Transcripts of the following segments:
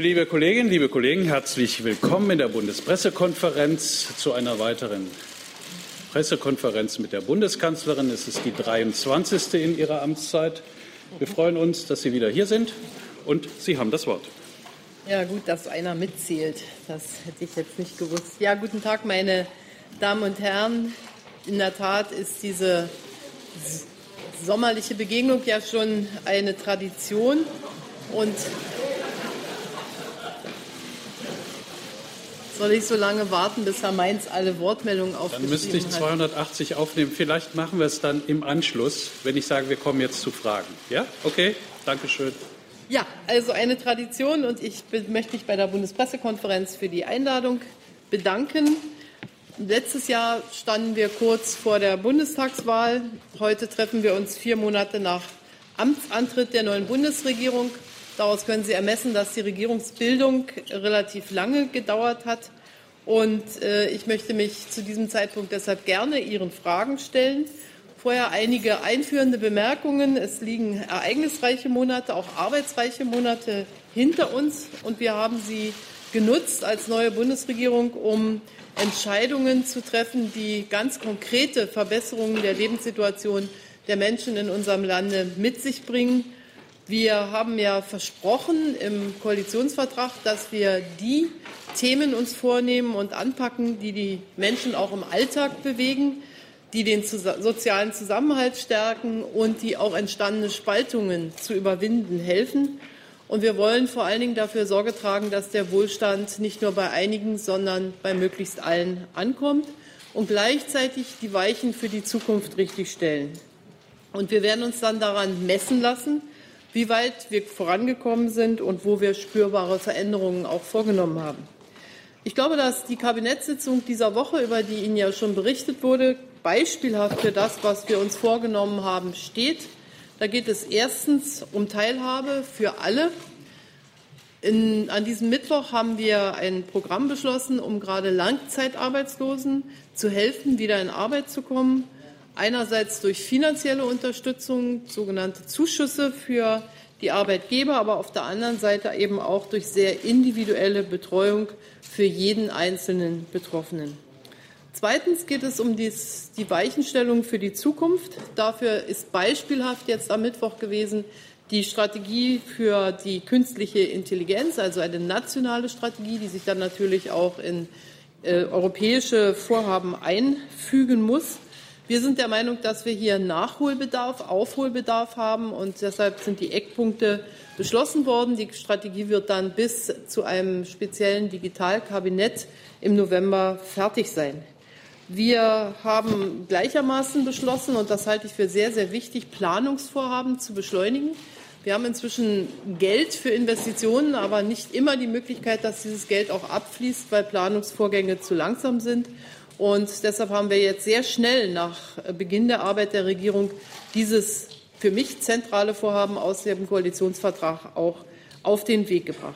Liebe Kolleginnen, liebe Kollegen, herzlich willkommen in der Bundespressekonferenz zu einer weiteren Pressekonferenz mit der Bundeskanzlerin. Es ist die 23. in ihrer Amtszeit. Wir freuen uns, dass Sie wieder hier sind und Sie haben das Wort. Ja, gut, dass einer mitzählt. Das hätte ich jetzt nicht gewusst. Ja, guten Tag, meine Damen und Herren. In der Tat ist diese sommerliche Begegnung ja schon eine Tradition und Soll ich so lange warten, bis Herr Mainz alle Wortmeldungen aufgeschrieben hat? Dann müsste ich 280 hat? aufnehmen. Vielleicht machen wir es dann im Anschluss, wenn ich sage, wir kommen jetzt zu Fragen. Ja? Okay? Dankeschön. Ja, also eine Tradition und ich möchte mich bei der Bundespressekonferenz für die Einladung bedanken. Letztes Jahr standen wir kurz vor der Bundestagswahl. Heute treffen wir uns vier Monate nach Amtsantritt der neuen Bundesregierung Daraus können Sie ermessen, dass die Regierungsbildung relativ lange gedauert hat. Und äh, ich möchte mich zu diesem Zeitpunkt deshalb gerne Ihren Fragen stellen. Vorher einige einführende Bemerkungen. Es liegen ereignisreiche Monate, auch arbeitsreiche Monate hinter uns. Und wir haben sie genutzt als neue Bundesregierung, um Entscheidungen zu treffen, die ganz konkrete Verbesserungen der Lebenssituation der Menschen in unserem Lande mit sich bringen. Wir haben ja versprochen im Koalitionsvertrag, dass wir die Themen uns vornehmen und anpacken, die die Menschen auch im Alltag bewegen, die den sozialen Zusammenhalt stärken und die auch entstandene Spaltungen zu überwinden helfen. Und wir wollen vor allen Dingen dafür Sorge tragen, dass der Wohlstand nicht nur bei einigen, sondern bei möglichst allen ankommt und gleichzeitig die Weichen für die Zukunft richtig stellen. Und wir werden uns dann daran messen lassen, wie weit wir vorangekommen sind und wo wir spürbare Veränderungen auch vorgenommen haben. Ich glaube, dass die Kabinettssitzung dieser Woche, über die Ihnen ja schon berichtet wurde, beispielhaft für das, was wir uns vorgenommen haben, steht. Da geht es erstens um Teilhabe für alle. In, an diesem Mittwoch haben wir ein Programm beschlossen, um gerade Langzeitarbeitslosen zu helfen, wieder in Arbeit zu kommen einerseits durch finanzielle Unterstützung, sogenannte Zuschüsse für die Arbeitgeber, aber auf der anderen Seite eben auch durch sehr individuelle Betreuung für jeden einzelnen Betroffenen. Zweitens geht es um die Weichenstellung für die Zukunft. Dafür ist beispielhaft jetzt am Mittwoch gewesen die Strategie für die künstliche Intelligenz, also eine nationale Strategie, die sich dann natürlich auch in äh, europäische Vorhaben einfügen muss. Wir sind der Meinung, dass wir hier Nachholbedarf, Aufholbedarf haben und deshalb sind die Eckpunkte beschlossen worden. Die Strategie wird dann bis zu einem speziellen Digitalkabinett im November fertig sein. Wir haben gleichermaßen beschlossen, und das halte ich für sehr, sehr wichtig, Planungsvorhaben zu beschleunigen. Wir haben inzwischen Geld für Investitionen, aber nicht immer die Möglichkeit, dass dieses Geld auch abfließt, weil Planungsvorgänge zu langsam sind. Und deshalb haben wir jetzt sehr schnell nach Beginn der Arbeit der Regierung dieses für mich zentrale Vorhaben aus dem Koalitionsvertrag auch auf den Weg gebracht.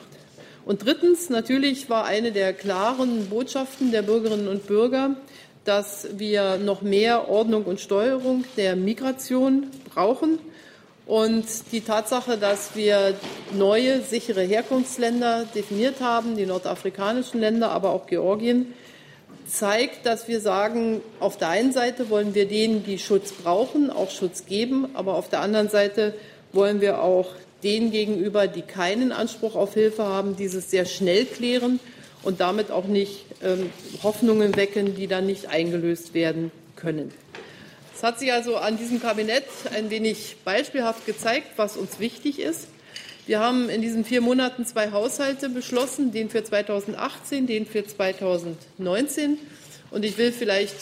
Und drittens, natürlich war eine der klaren Botschaften der Bürgerinnen und Bürger, dass wir noch mehr Ordnung und Steuerung der Migration brauchen. Und die Tatsache, dass wir neue sichere Herkunftsländer definiert haben, die nordafrikanischen Länder, aber auch Georgien, zeigt, dass wir sagen, auf der einen Seite wollen wir denen, die Schutz brauchen, auch Schutz geben, aber auf der anderen Seite wollen wir auch denen gegenüber, die keinen Anspruch auf Hilfe haben, dieses sehr schnell klären und damit auch nicht ähm, Hoffnungen wecken, die dann nicht eingelöst werden können. Es hat sich also an diesem Kabinett ein wenig beispielhaft gezeigt, was uns wichtig ist. Wir haben in diesen vier Monaten zwei Haushalte beschlossen, den für 2018, den für 2019. Und ich will vielleicht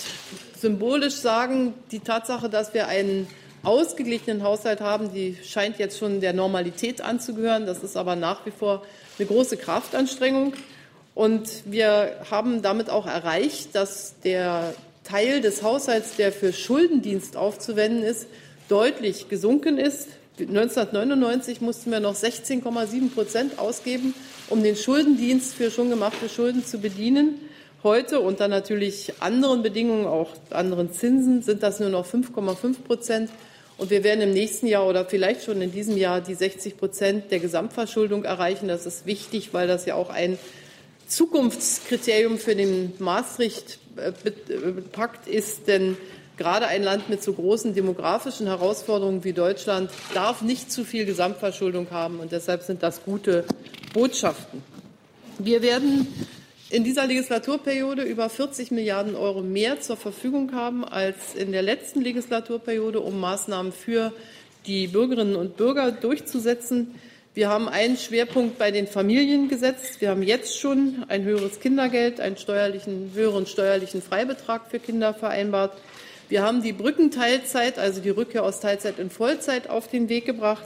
symbolisch sagen, die Tatsache, dass wir einen ausgeglichenen Haushalt haben, die scheint jetzt schon der Normalität anzugehören. Das ist aber nach wie vor eine große Kraftanstrengung. Und wir haben damit auch erreicht, dass der Teil des Haushalts, der für Schuldendienst aufzuwenden ist, deutlich gesunken ist. 1999 mussten wir noch 16,7 Prozent ausgeben, um den Schuldendienst für schon gemachte Schulden zu bedienen. Heute unter natürlich anderen Bedingungen, auch anderen Zinsen, sind das nur noch 5,5 Prozent. Und wir werden im nächsten Jahr oder vielleicht schon in diesem Jahr die 60 Prozent der Gesamtverschuldung erreichen. Das ist wichtig, weil das ja auch ein Zukunftskriterium für den Maastricht-Pakt ist. Denn gerade ein Land mit so großen demografischen Herausforderungen wie Deutschland darf nicht zu viel Gesamtverschuldung haben. Und deshalb sind das gute Botschaften. Wir werden in dieser Legislaturperiode über 40 Milliarden Euro mehr zur Verfügung haben als in der letzten Legislaturperiode, um Maßnahmen für die Bürgerinnen und Bürger durchzusetzen. Wir haben einen Schwerpunkt bei den Familien gesetzt. Wir haben jetzt schon ein höheres Kindergeld, einen steuerlichen, höheren steuerlichen Freibetrag für Kinder vereinbart. Wir haben die Brückenteilzeit, also die Rückkehr aus Teilzeit in Vollzeit, auf den Weg gebracht.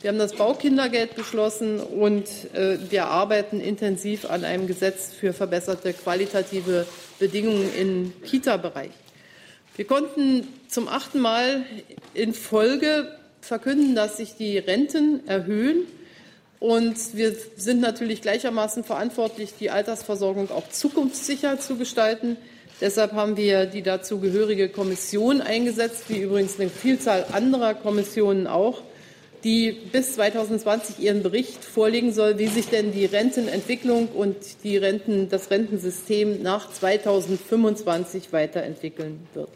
Wir haben das Baukindergeld beschlossen und äh, wir arbeiten intensiv an einem Gesetz für verbesserte qualitative Bedingungen im Kita-Bereich. Wir konnten zum achten Mal in Folge verkünden, dass sich die Renten erhöhen. Und wir sind natürlich gleichermaßen verantwortlich, die Altersversorgung auch zukunftssicher zu gestalten. Deshalb haben wir die dazu gehörige Kommission eingesetzt, wie übrigens eine Vielzahl anderer Kommissionen auch die bis 2020 ihren Bericht vorlegen soll, wie sich denn die Rentenentwicklung und die Renten, das Rentensystem nach 2025 weiterentwickeln wird.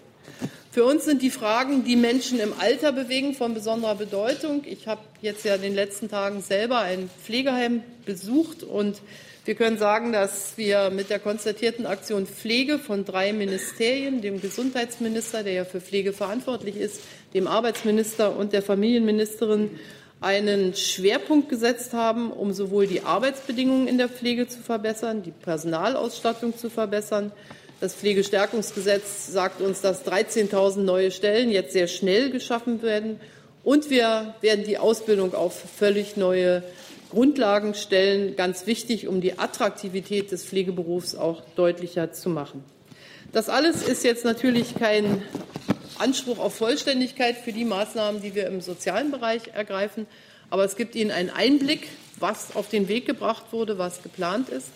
Für uns sind die Fragen, die Menschen im Alter bewegen, von besonderer Bedeutung. Ich habe jetzt ja in den letzten Tagen selber ein Pflegeheim besucht und wir können sagen, dass wir mit der konstatierten Aktion Pflege von drei Ministerien, dem Gesundheitsminister, der ja für Pflege verantwortlich ist, dem Arbeitsminister und der Familienministerin, einen Schwerpunkt gesetzt haben, um sowohl die Arbeitsbedingungen in der Pflege zu verbessern, die Personalausstattung zu verbessern. Das Pflegestärkungsgesetz sagt uns, dass 13.000 neue Stellen jetzt sehr schnell geschaffen werden. Und wir werden die Ausbildung auf völlig neue Grundlagen stellen, ganz wichtig, um die Attraktivität des Pflegeberufs auch deutlicher zu machen. Das alles ist jetzt natürlich kein Anspruch auf Vollständigkeit für die Maßnahmen, die wir im sozialen Bereich ergreifen, aber es gibt Ihnen einen Einblick, was auf den Weg gebracht wurde, was geplant ist.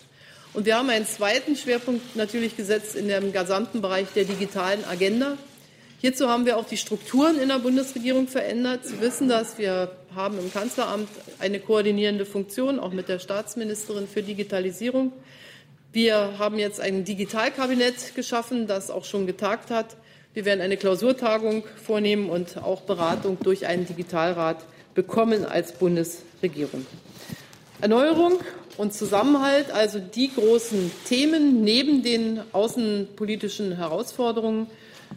Und wir haben einen zweiten Schwerpunkt natürlich gesetzt in dem gesamten Bereich der digitalen Agenda. Hierzu haben wir auch die Strukturen in der Bundesregierung verändert. Sie wissen das. Wir haben im Kanzleramt eine koordinierende Funktion, auch mit der Staatsministerin für Digitalisierung. Wir haben jetzt ein Digitalkabinett geschaffen, das auch schon getagt hat. Wir werden eine Klausurtagung vornehmen und auch Beratung durch einen Digitalrat bekommen als Bundesregierung. Erneuerung und Zusammenhalt, also die großen Themen neben den außenpolitischen Herausforderungen,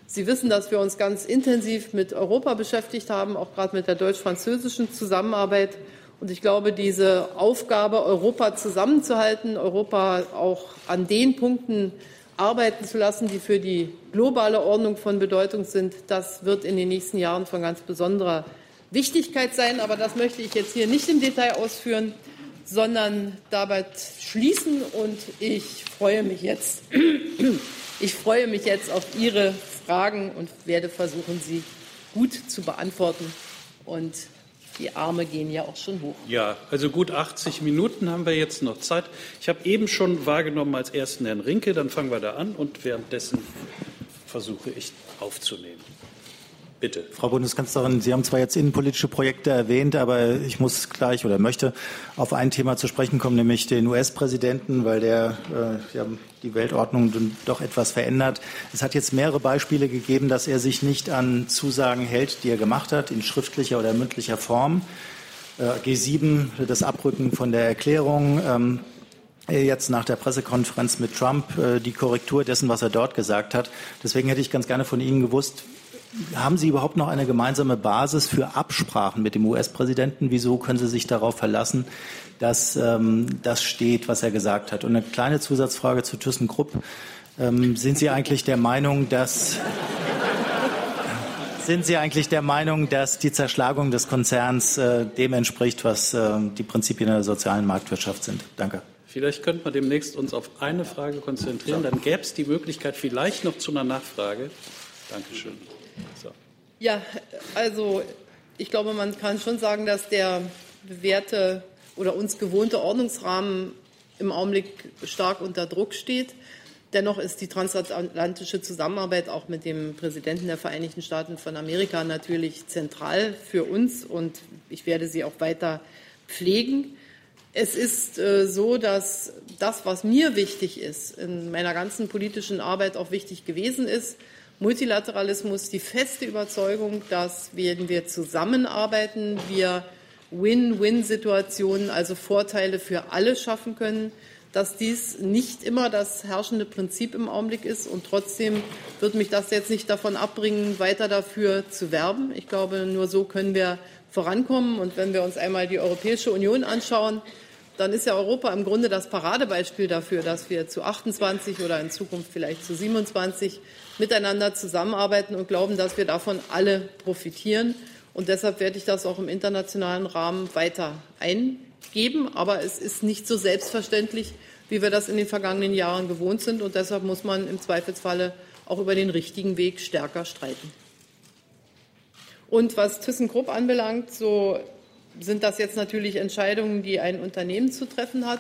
Sie wissen, dass wir uns ganz intensiv mit Europa beschäftigt haben, auch gerade mit der deutsch-französischen Zusammenarbeit. Und ich glaube, diese Aufgabe, Europa zusammenzuhalten, Europa auch an den Punkten arbeiten zu lassen, die für die globale Ordnung von Bedeutung sind, das wird in den nächsten Jahren von ganz besonderer Wichtigkeit sein. Aber das möchte ich jetzt hier nicht im Detail ausführen, sondern dabei schließen. Und ich freue mich jetzt, ich freue mich jetzt auf Ihre Fragen und werde versuchen, sie gut zu beantworten. Und die Arme gehen ja auch schon hoch. Ja, also gut 80 Minuten haben wir jetzt noch Zeit. Ich habe eben schon wahrgenommen als ersten Herrn Rinke, dann fangen wir da an und währenddessen versuche ich aufzunehmen. Bitte. Frau Bundeskanzlerin, Sie haben zwar jetzt innenpolitische Projekte erwähnt, aber ich muss gleich oder möchte auf ein Thema zu sprechen kommen, nämlich den US-Präsidenten, weil der äh, ja, die Weltordnung doch etwas verändert. Es hat jetzt mehrere Beispiele gegeben, dass er sich nicht an Zusagen hält, die er gemacht hat, in schriftlicher oder mündlicher Form. Äh, G7, das Abrücken von der Erklärung, ähm, jetzt nach der Pressekonferenz mit Trump äh, die Korrektur dessen, was er dort gesagt hat. Deswegen hätte ich ganz gerne von Ihnen gewusst, haben Sie überhaupt noch eine gemeinsame Basis für Absprachen mit dem US-Präsidenten? Wieso können Sie sich darauf verlassen, dass ähm, das steht, was er gesagt hat? Und eine kleine Zusatzfrage zu ThyssenKrupp. Ähm, sind Sie eigentlich der Meinung, dass sind Sie eigentlich der Meinung, dass die Zerschlagung des Konzerns äh, dem entspricht, was äh, die Prinzipien der sozialen Marktwirtschaft sind? Danke. Vielleicht könnten wir demnächst uns auf eine Frage konzentrieren. Dann gäbe es die Möglichkeit vielleicht noch zu einer Nachfrage. Dankeschön. So. Ja, also ich glaube, man kann schon sagen, dass der bewährte oder uns gewohnte Ordnungsrahmen im Augenblick stark unter Druck steht. Dennoch ist die transatlantische Zusammenarbeit auch mit dem Präsidenten der Vereinigten Staaten von Amerika natürlich zentral für uns und ich werde sie auch weiter pflegen. Es ist äh, so, dass das, was mir wichtig ist, in meiner ganzen politischen Arbeit auch wichtig gewesen ist, Multilateralismus, die feste Überzeugung, dass wenn wir zusammenarbeiten, wir Win-Win-Situationen, also Vorteile für alle schaffen können dass dies nicht immer das herrschende Prinzip im Augenblick ist. Und trotzdem wird mich das jetzt nicht davon abbringen, weiter dafür zu werben. Ich glaube, nur so können wir vorankommen. Und wenn wir uns einmal die Europäische Union anschauen, dann ist ja Europa im Grunde das Paradebeispiel dafür, dass wir zu 28 oder in Zukunft vielleicht zu 27 miteinander zusammenarbeiten und glauben, dass wir davon alle profitieren. Und deshalb werde ich das auch im internationalen Rahmen weiter ein geben, aber es ist nicht so selbstverständlich, wie wir das in den vergangenen Jahren gewohnt sind. Und deshalb muss man im Zweifelsfalle auch über den richtigen Weg stärker streiten. Und was ThyssenKrupp anbelangt, so sind das jetzt natürlich Entscheidungen, die ein Unternehmen zu treffen hat.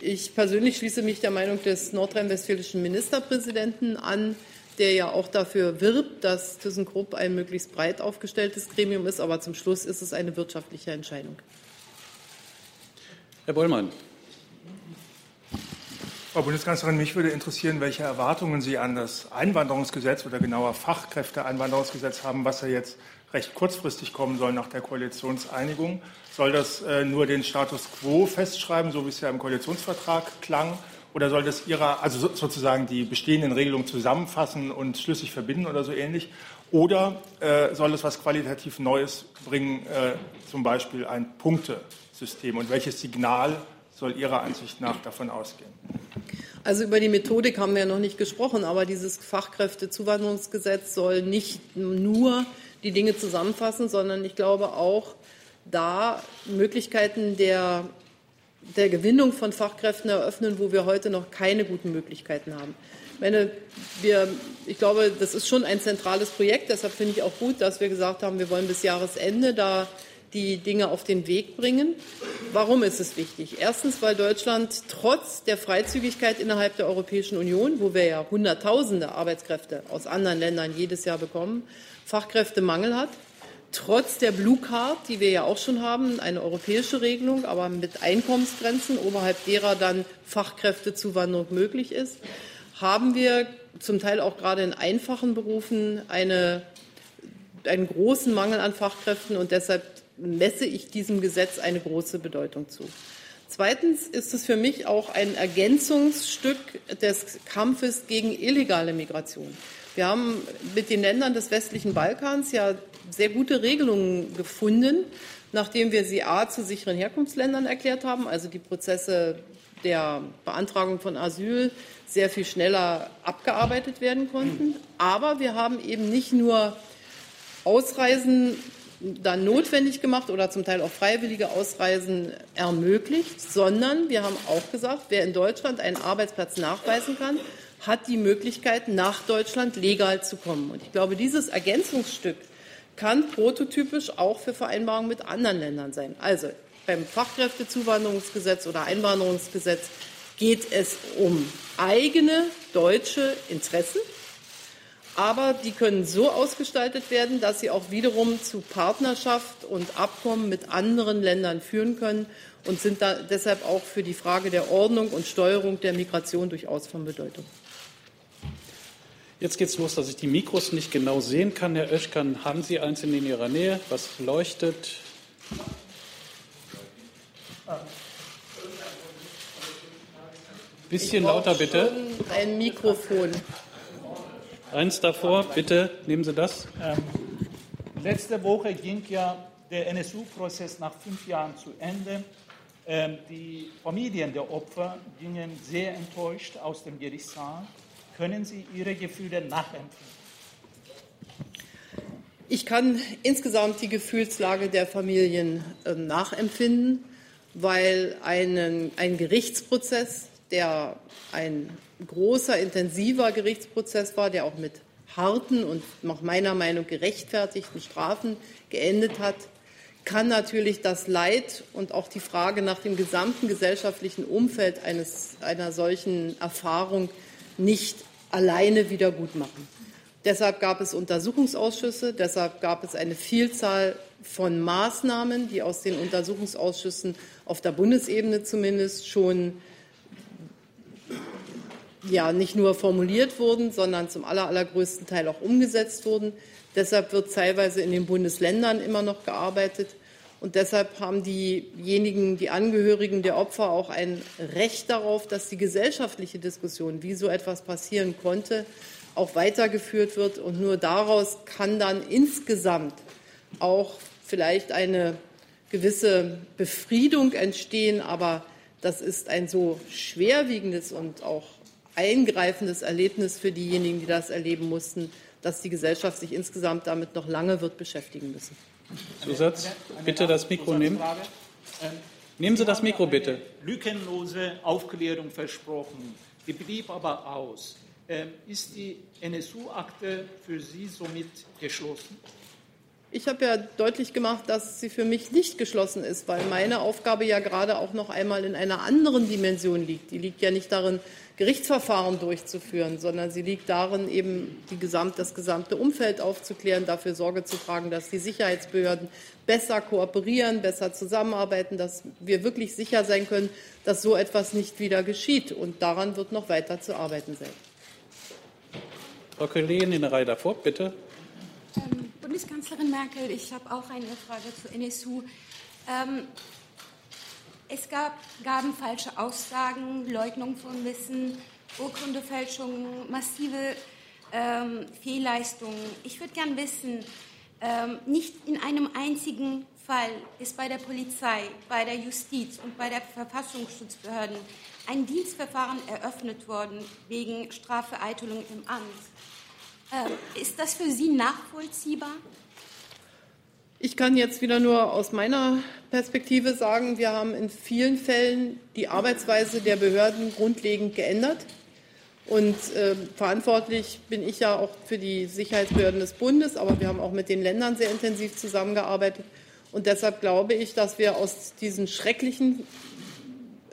Ich persönlich schließe mich der Meinung des nordrhein-westfälischen Ministerpräsidenten an, der ja auch dafür wirbt, dass ThyssenKrupp ein möglichst breit aufgestelltes Gremium ist. Aber zum Schluss ist es eine wirtschaftliche Entscheidung. Herr Bollmann. Frau Bundeskanzlerin, mich würde interessieren, welche Erwartungen Sie an das Einwanderungsgesetz oder genauer Fachkräfteeinwanderungsgesetz haben, was ja jetzt recht kurzfristig kommen soll nach der Koalitionseinigung. Soll das äh, nur den Status quo festschreiben, so wie es ja im Koalitionsvertrag klang? Oder soll das Ihrer, also sozusagen die bestehenden Regelungen zusammenfassen und schlüssig verbinden oder so ähnlich? Oder äh, soll es was qualitativ Neues bringen, äh, zum Beispiel ein Punkte, System und welches Signal soll Ihrer Ansicht nach davon ausgehen? Also über die Methodik haben wir noch nicht gesprochen, aber dieses Fachkräftezuwanderungsgesetz soll nicht nur die Dinge zusammenfassen, sondern ich glaube auch da Möglichkeiten der, der Gewinnung von Fachkräften eröffnen, wo wir heute noch keine guten Möglichkeiten haben. Wir, ich glaube, das ist schon ein zentrales Projekt. Deshalb finde ich auch gut, dass wir gesagt haben, wir wollen bis Jahresende da die Dinge auf den Weg bringen. Warum ist es wichtig? Erstens, weil Deutschland trotz der Freizügigkeit innerhalb der Europäischen Union, wo wir ja Hunderttausende Arbeitskräfte aus anderen Ländern jedes Jahr bekommen, Fachkräftemangel hat. Trotz der Blue Card, die wir ja auch schon haben, eine europäische Regelung, aber mit Einkommensgrenzen, oberhalb derer dann Fachkräftezuwanderung möglich ist, haben wir zum Teil auch gerade in einfachen Berufen eine, einen großen Mangel an Fachkräften und deshalb messe ich diesem Gesetz eine große Bedeutung zu. Zweitens ist es für mich auch ein Ergänzungsstück des Kampfes gegen illegale Migration. Wir haben mit den Ländern des westlichen Balkans ja sehr gute Regelungen gefunden, nachdem wir sie A zu sicheren Herkunftsländern erklärt haben, also die Prozesse der Beantragung von Asyl sehr viel schneller abgearbeitet werden konnten. Aber wir haben eben nicht nur Ausreisen dann notwendig gemacht oder zum Teil auch freiwillige Ausreisen ermöglicht, sondern wir haben auch gesagt, wer in Deutschland einen Arbeitsplatz nachweisen kann, hat die Möglichkeit, nach Deutschland legal zu kommen. Und ich glaube, dieses Ergänzungsstück kann prototypisch auch für Vereinbarungen mit anderen Ländern sein. Also beim Fachkräftezuwanderungsgesetz oder Einwanderungsgesetz geht es um eigene deutsche Interessen aber die können so ausgestaltet werden, dass sie auch wiederum zu Partnerschaft und Abkommen mit anderen Ländern führen können und sind deshalb auch für die Frage der Ordnung und Steuerung der Migration durchaus von Bedeutung. Jetzt geht es los, dass ich die Mikros nicht genau sehen kann. Herr Oeschkan, haben Sie eins in Ihrer Nähe, was leuchtet? Bisschen lauter bitte. Ein Mikrofon. Eins davor, bitte nehmen Sie das. Ähm, letzte Woche ging ja der NSU-Prozess nach fünf Jahren zu Ende. Ähm, die Familien der Opfer gingen sehr enttäuscht aus dem Gerichtssaal. Können Sie Ihre Gefühle nachempfinden? Ich kann insgesamt die Gefühlslage der Familien äh, nachempfinden, weil einen, ein Gerichtsprozess, der ein großer, intensiver Gerichtsprozess war, der auch mit harten und nach meiner Meinung gerechtfertigten Strafen geendet hat, kann natürlich das Leid und auch die Frage nach dem gesamten gesellschaftlichen Umfeld eines, einer solchen Erfahrung nicht alleine wieder gut machen. Deshalb gab es Untersuchungsausschüsse, deshalb gab es eine Vielzahl von Maßnahmen, die aus den Untersuchungsausschüssen auf der Bundesebene zumindest schon ja nicht nur formuliert wurden, sondern zum aller, allergrößten Teil auch umgesetzt wurden. Deshalb wird teilweise in den Bundesländern immer noch gearbeitet. Und deshalb haben diejenigen, die Angehörigen der Opfer auch ein Recht darauf, dass die gesellschaftliche Diskussion, wie so etwas passieren konnte, auch weitergeführt wird. Und nur daraus kann dann insgesamt auch vielleicht eine gewisse Befriedung entstehen. Aber das ist ein so schwerwiegendes und auch eingreifendes Erlebnis für diejenigen, die das erleben mussten, dass die Gesellschaft sich insgesamt damit noch lange wird beschäftigen müssen. Zusatz? Bitte das Mikro nehmen. Ähm, nehmen Sie das Mikro bitte. Lückenlose Aufklärung versprochen. Die blieb aber aus. Ähm, ist die NSU-Akte für Sie somit geschlossen? Ich habe ja deutlich gemacht, dass sie für mich nicht geschlossen ist, weil meine Aufgabe ja gerade auch noch einmal in einer anderen Dimension liegt. Die liegt ja nicht darin, Gerichtsverfahren durchzuführen, sondern sie liegt darin, eben Gesamt, das gesamte Umfeld aufzuklären, dafür Sorge zu tragen, dass die Sicherheitsbehörden besser kooperieren, besser zusammenarbeiten, dass wir wirklich sicher sein können, dass so etwas nicht wieder geschieht. Und daran wird noch weiter zu arbeiten sein. Frau Kollegin in der Reihe davor, bitte. Ähm, Bundeskanzlerin Merkel, ich habe auch eine Frage zu NSU. Ähm, es gab, gaben falsche Aussagen, Leugnung von Wissen, Urkundefälschungen, massive ähm, Fehlleistungen. Ich würde gern wissen, ähm, nicht in einem einzigen Fall ist bei der Polizei, bei der Justiz und bei der Verfassungsschutzbehörden ein Dienstverfahren eröffnet worden wegen Strafvereitelung im Amt. Ähm, ist das für Sie nachvollziehbar? Ich kann jetzt wieder nur aus meiner Perspektive sagen, wir haben in vielen Fällen die Arbeitsweise der Behörden grundlegend geändert. Und äh, verantwortlich bin ich ja auch für die Sicherheitsbehörden des Bundes, aber wir haben auch mit den Ländern sehr intensiv zusammengearbeitet. Und deshalb glaube ich, dass wir aus diesen schrecklichen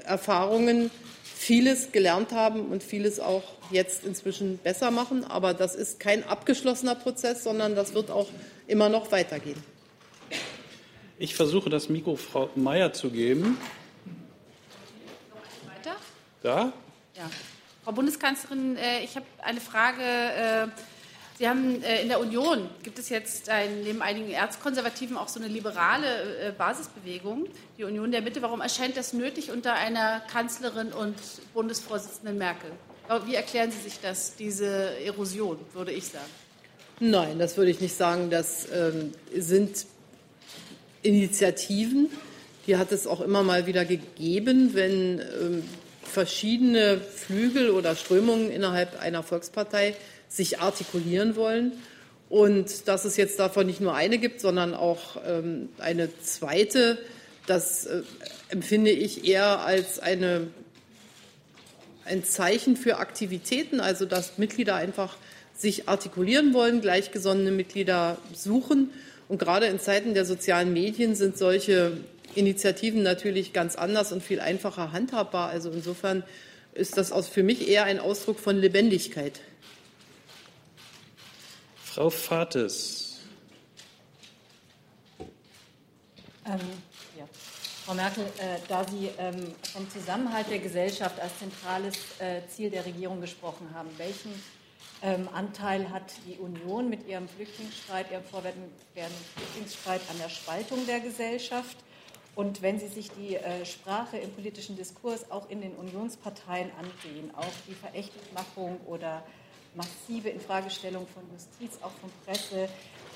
Erfahrungen vieles gelernt haben und vieles auch jetzt inzwischen besser machen. Aber das ist kein abgeschlossener Prozess, sondern das wird auch immer noch weitergehen. Ich versuche das Mikro Frau Mayer zu geben. Weiter? Da? Ja. Frau Bundeskanzlerin, äh, ich habe eine Frage. Äh, Sie haben äh, in der Union gibt es jetzt ein, neben einigen Erzkonservativen auch so eine liberale Basisbewegung, die Union der Mitte. Warum erscheint das nötig unter einer Kanzlerin und Bundesvorsitzenden Merkel? Wie erklären Sie sich das, diese Erosion, würde ich sagen? Nein, das würde ich nicht sagen. Das ähm, sind Initiativen, die hat es auch immer mal wieder gegeben, wenn ähm, verschiedene Flügel oder Strömungen innerhalb einer Volkspartei sich artikulieren wollen. Und dass es jetzt davon nicht nur eine gibt, sondern auch ähm, eine zweite, das äh, empfinde ich eher als eine, ein Zeichen für Aktivitäten, also dass Mitglieder einfach sich artikulieren wollen, gleichgesonnene Mitglieder suchen und gerade in Zeiten der sozialen Medien sind solche Initiativen natürlich ganz anders und viel einfacher handhabbar. Also insofern ist das für mich eher ein Ausdruck von Lebendigkeit. Frau Fates. Ähm, ja. Frau Merkel, äh, da Sie ähm, vom Zusammenhalt der Gesellschaft als zentrales äh, Ziel der Regierung gesprochen haben, welchen ähm, Anteil hat die Union mit ihrem Flüchtlingsstreit, ihrem vorwärtigen Flüchtlingsstreit an der Spaltung der Gesellschaft. Und wenn Sie sich die äh, Sprache im politischen Diskurs auch in den Unionsparteien ansehen, auch die Verächtlichmachung oder massive Infragestellung von Justiz, auch von Presse,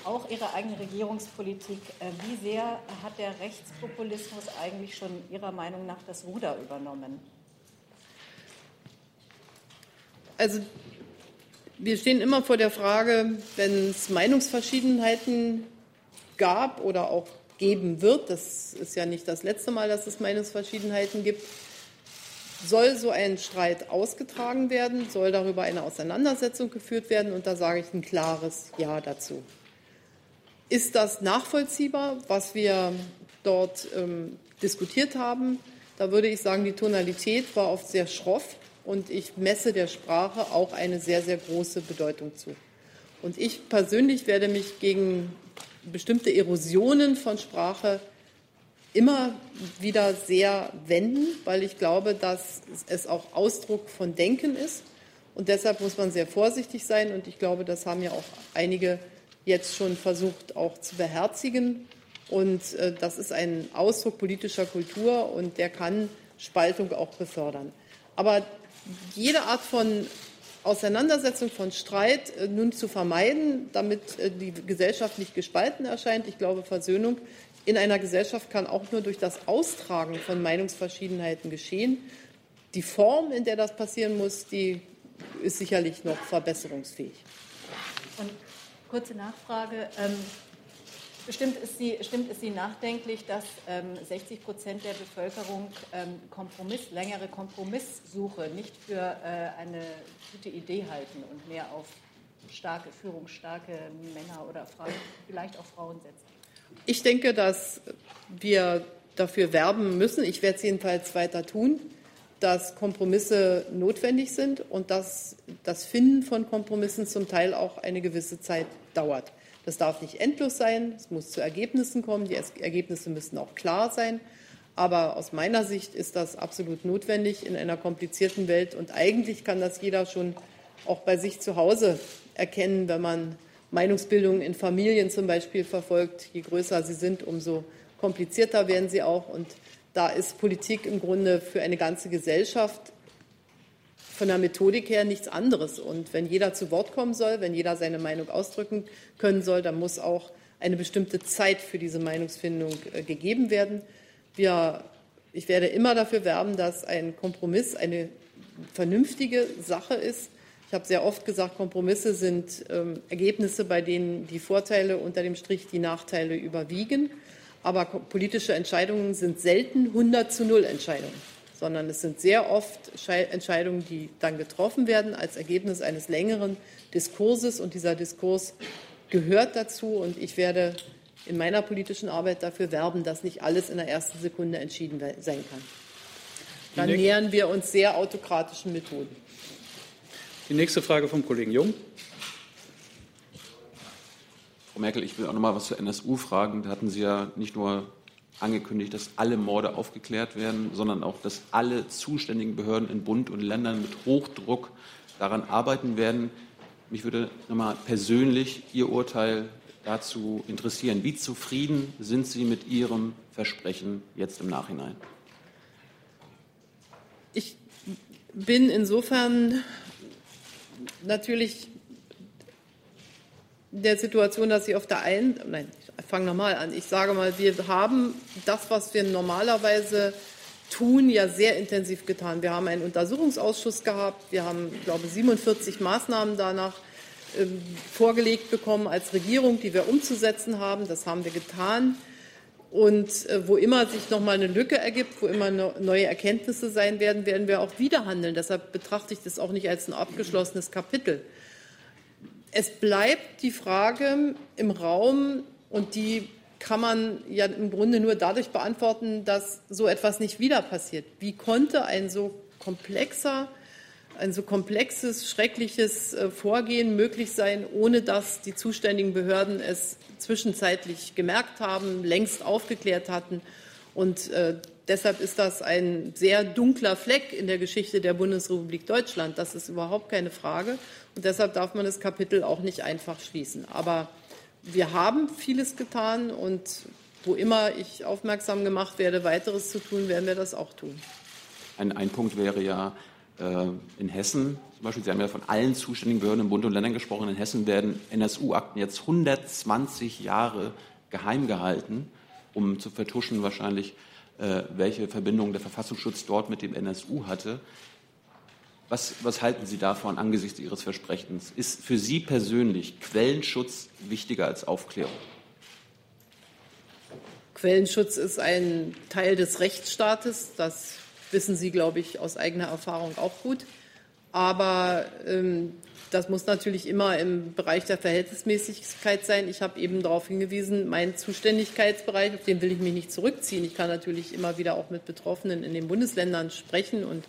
auch Ihre eigene Regierungspolitik, äh, wie sehr hat der Rechtspopulismus eigentlich schon Ihrer Meinung nach das Ruder übernommen? Also wir stehen immer vor der Frage, wenn es Meinungsverschiedenheiten gab oder auch geben wird, das ist ja nicht das letzte Mal, dass es Meinungsverschiedenheiten gibt, soll so ein Streit ausgetragen werden, soll darüber eine Auseinandersetzung geführt werden und da sage ich ein klares Ja dazu. Ist das nachvollziehbar, was wir dort ähm, diskutiert haben? Da würde ich sagen, die Tonalität war oft sehr schroff und ich messe der Sprache auch eine sehr, sehr große Bedeutung zu. Und ich persönlich werde mich gegen bestimmte Erosionen von Sprache immer wieder sehr wenden, weil ich glaube, dass es auch Ausdruck von Denken ist. Und deshalb muss man sehr vorsichtig sein. Und ich glaube, das haben ja auch einige jetzt schon versucht, auch zu beherzigen. Und äh, das ist ein Ausdruck politischer Kultur und der kann Spaltung auch befördern. Aber jede Art von Auseinandersetzung, von Streit äh, nun zu vermeiden, damit äh, die Gesellschaft nicht gespalten erscheint, ich glaube, Versöhnung in einer Gesellschaft kann auch nur durch das Austragen von Meinungsverschiedenheiten geschehen. Die Form, in der das passieren muss, die ist sicherlich noch verbesserungsfähig. Und kurze Nachfrage. Bestimmt, ist Sie, stimmt ist Sie nachdenklich, dass ähm, 60 Prozent der Bevölkerung ähm, Kompromiss, längere Kompromisssuche nicht für äh, eine gute Idee halten und mehr auf starke Führung, starke Männer oder Frauen, vielleicht auch Frauen setzen? Ich denke, dass wir dafür werben müssen. Ich werde es jedenfalls weiter tun, dass Kompromisse notwendig sind und dass das Finden von Kompromissen zum Teil auch eine gewisse Zeit dauert. Das darf nicht endlos sein, es muss zu Ergebnissen kommen, die Ergebnisse müssen auch klar sein. Aber aus meiner Sicht ist das absolut notwendig in einer komplizierten Welt. Und eigentlich kann das jeder schon auch bei sich zu Hause erkennen, wenn man Meinungsbildung in Familien zum Beispiel verfolgt. Je größer sie sind, umso komplizierter werden sie auch. Und da ist Politik im Grunde für eine ganze Gesellschaft von der Methodik her nichts anderes. Und wenn jeder zu Wort kommen soll, wenn jeder seine Meinung ausdrücken können soll, dann muss auch eine bestimmte Zeit für diese Meinungsfindung äh, gegeben werden. Wir, ich werde immer dafür werben, dass ein Kompromiss eine vernünftige Sache ist, ich habe sehr oft gesagt, Kompromisse sind ähm, Ergebnisse, bei denen die Vorteile unter dem Strich die Nachteile überwiegen. Aber politische Entscheidungen sind selten 100 zu 0 Entscheidungen, sondern es sind sehr oft Entscheidungen, die dann getroffen werden als Ergebnis eines längeren Diskurses. Und dieser Diskurs gehört dazu. Und ich werde in meiner politischen Arbeit dafür werben, dass nicht alles in der ersten Sekunde entschieden sein kann. Dann nähern wir uns sehr autokratischen Methoden. Die nächste Frage vom Kollegen Jung. Frau Merkel, ich will auch noch mal was zur NSU fragen. Da hatten Sie ja nicht nur angekündigt, dass alle Morde aufgeklärt werden, sondern auch, dass alle zuständigen Behörden in Bund und Ländern mit Hochdruck daran arbeiten werden. Mich würde nochmal persönlich Ihr Urteil dazu interessieren. Wie zufrieden sind Sie mit Ihrem Versprechen jetzt im Nachhinein? Ich bin insofern natürlich der Situation, dass sie auf der einen, nein, fange nochmal an. Ich sage mal, wir haben das, was wir normalerweise tun, ja sehr intensiv getan. Wir haben einen Untersuchungsausschuss gehabt. Wir haben, ich glaube, 47 Maßnahmen danach äh, vorgelegt bekommen als Regierung, die wir umzusetzen haben. Das haben wir getan. Und äh, wo immer sich noch mal eine Lücke ergibt, wo immer neue Erkenntnisse sein werden, werden wir auch wieder handeln. Deshalb betrachte ich das auch nicht als ein abgeschlossenes Kapitel. Es bleibt die Frage im Raum und die kann man ja im Grunde nur dadurch beantworten, dass so etwas nicht wieder passiert. Wie konnte ein so komplexer ein so komplexes, schreckliches äh, Vorgehen möglich sein, ohne dass die zuständigen Behörden es zwischenzeitlich gemerkt haben, längst aufgeklärt hatten. Und äh, deshalb ist das ein sehr dunkler Fleck in der Geschichte der Bundesrepublik Deutschland. Das ist überhaupt keine Frage. Und deshalb darf man das Kapitel auch nicht einfach schließen. Aber wir haben vieles getan und wo immer ich aufmerksam gemacht werde, weiteres zu tun, werden wir das auch tun. Ein, ein Punkt wäre ja, äh, in Hessen, zum Beispiel, Sie haben ja von allen zuständigen Behörden im Bund und Ländern gesprochen, in Hessen werden NSU-Akten jetzt 120 Jahre geheim gehalten, um zu vertuschen wahrscheinlich, äh, welche Verbindung der Verfassungsschutz dort mit dem NSU hatte. Was, was, halten Sie davon angesichts Ihres Versprechens? Ist für Sie persönlich Quellenschutz wichtiger als Aufklärung? Quellenschutz ist ein Teil des Rechtsstaates. Das wissen Sie, glaube ich, aus eigener Erfahrung auch gut. Aber ähm, das muss natürlich immer im Bereich der Verhältnismäßigkeit sein. Ich habe eben darauf hingewiesen, mein Zuständigkeitsbereich, auf den will ich mich nicht zurückziehen. Ich kann natürlich immer wieder auch mit Betroffenen in den Bundesländern sprechen und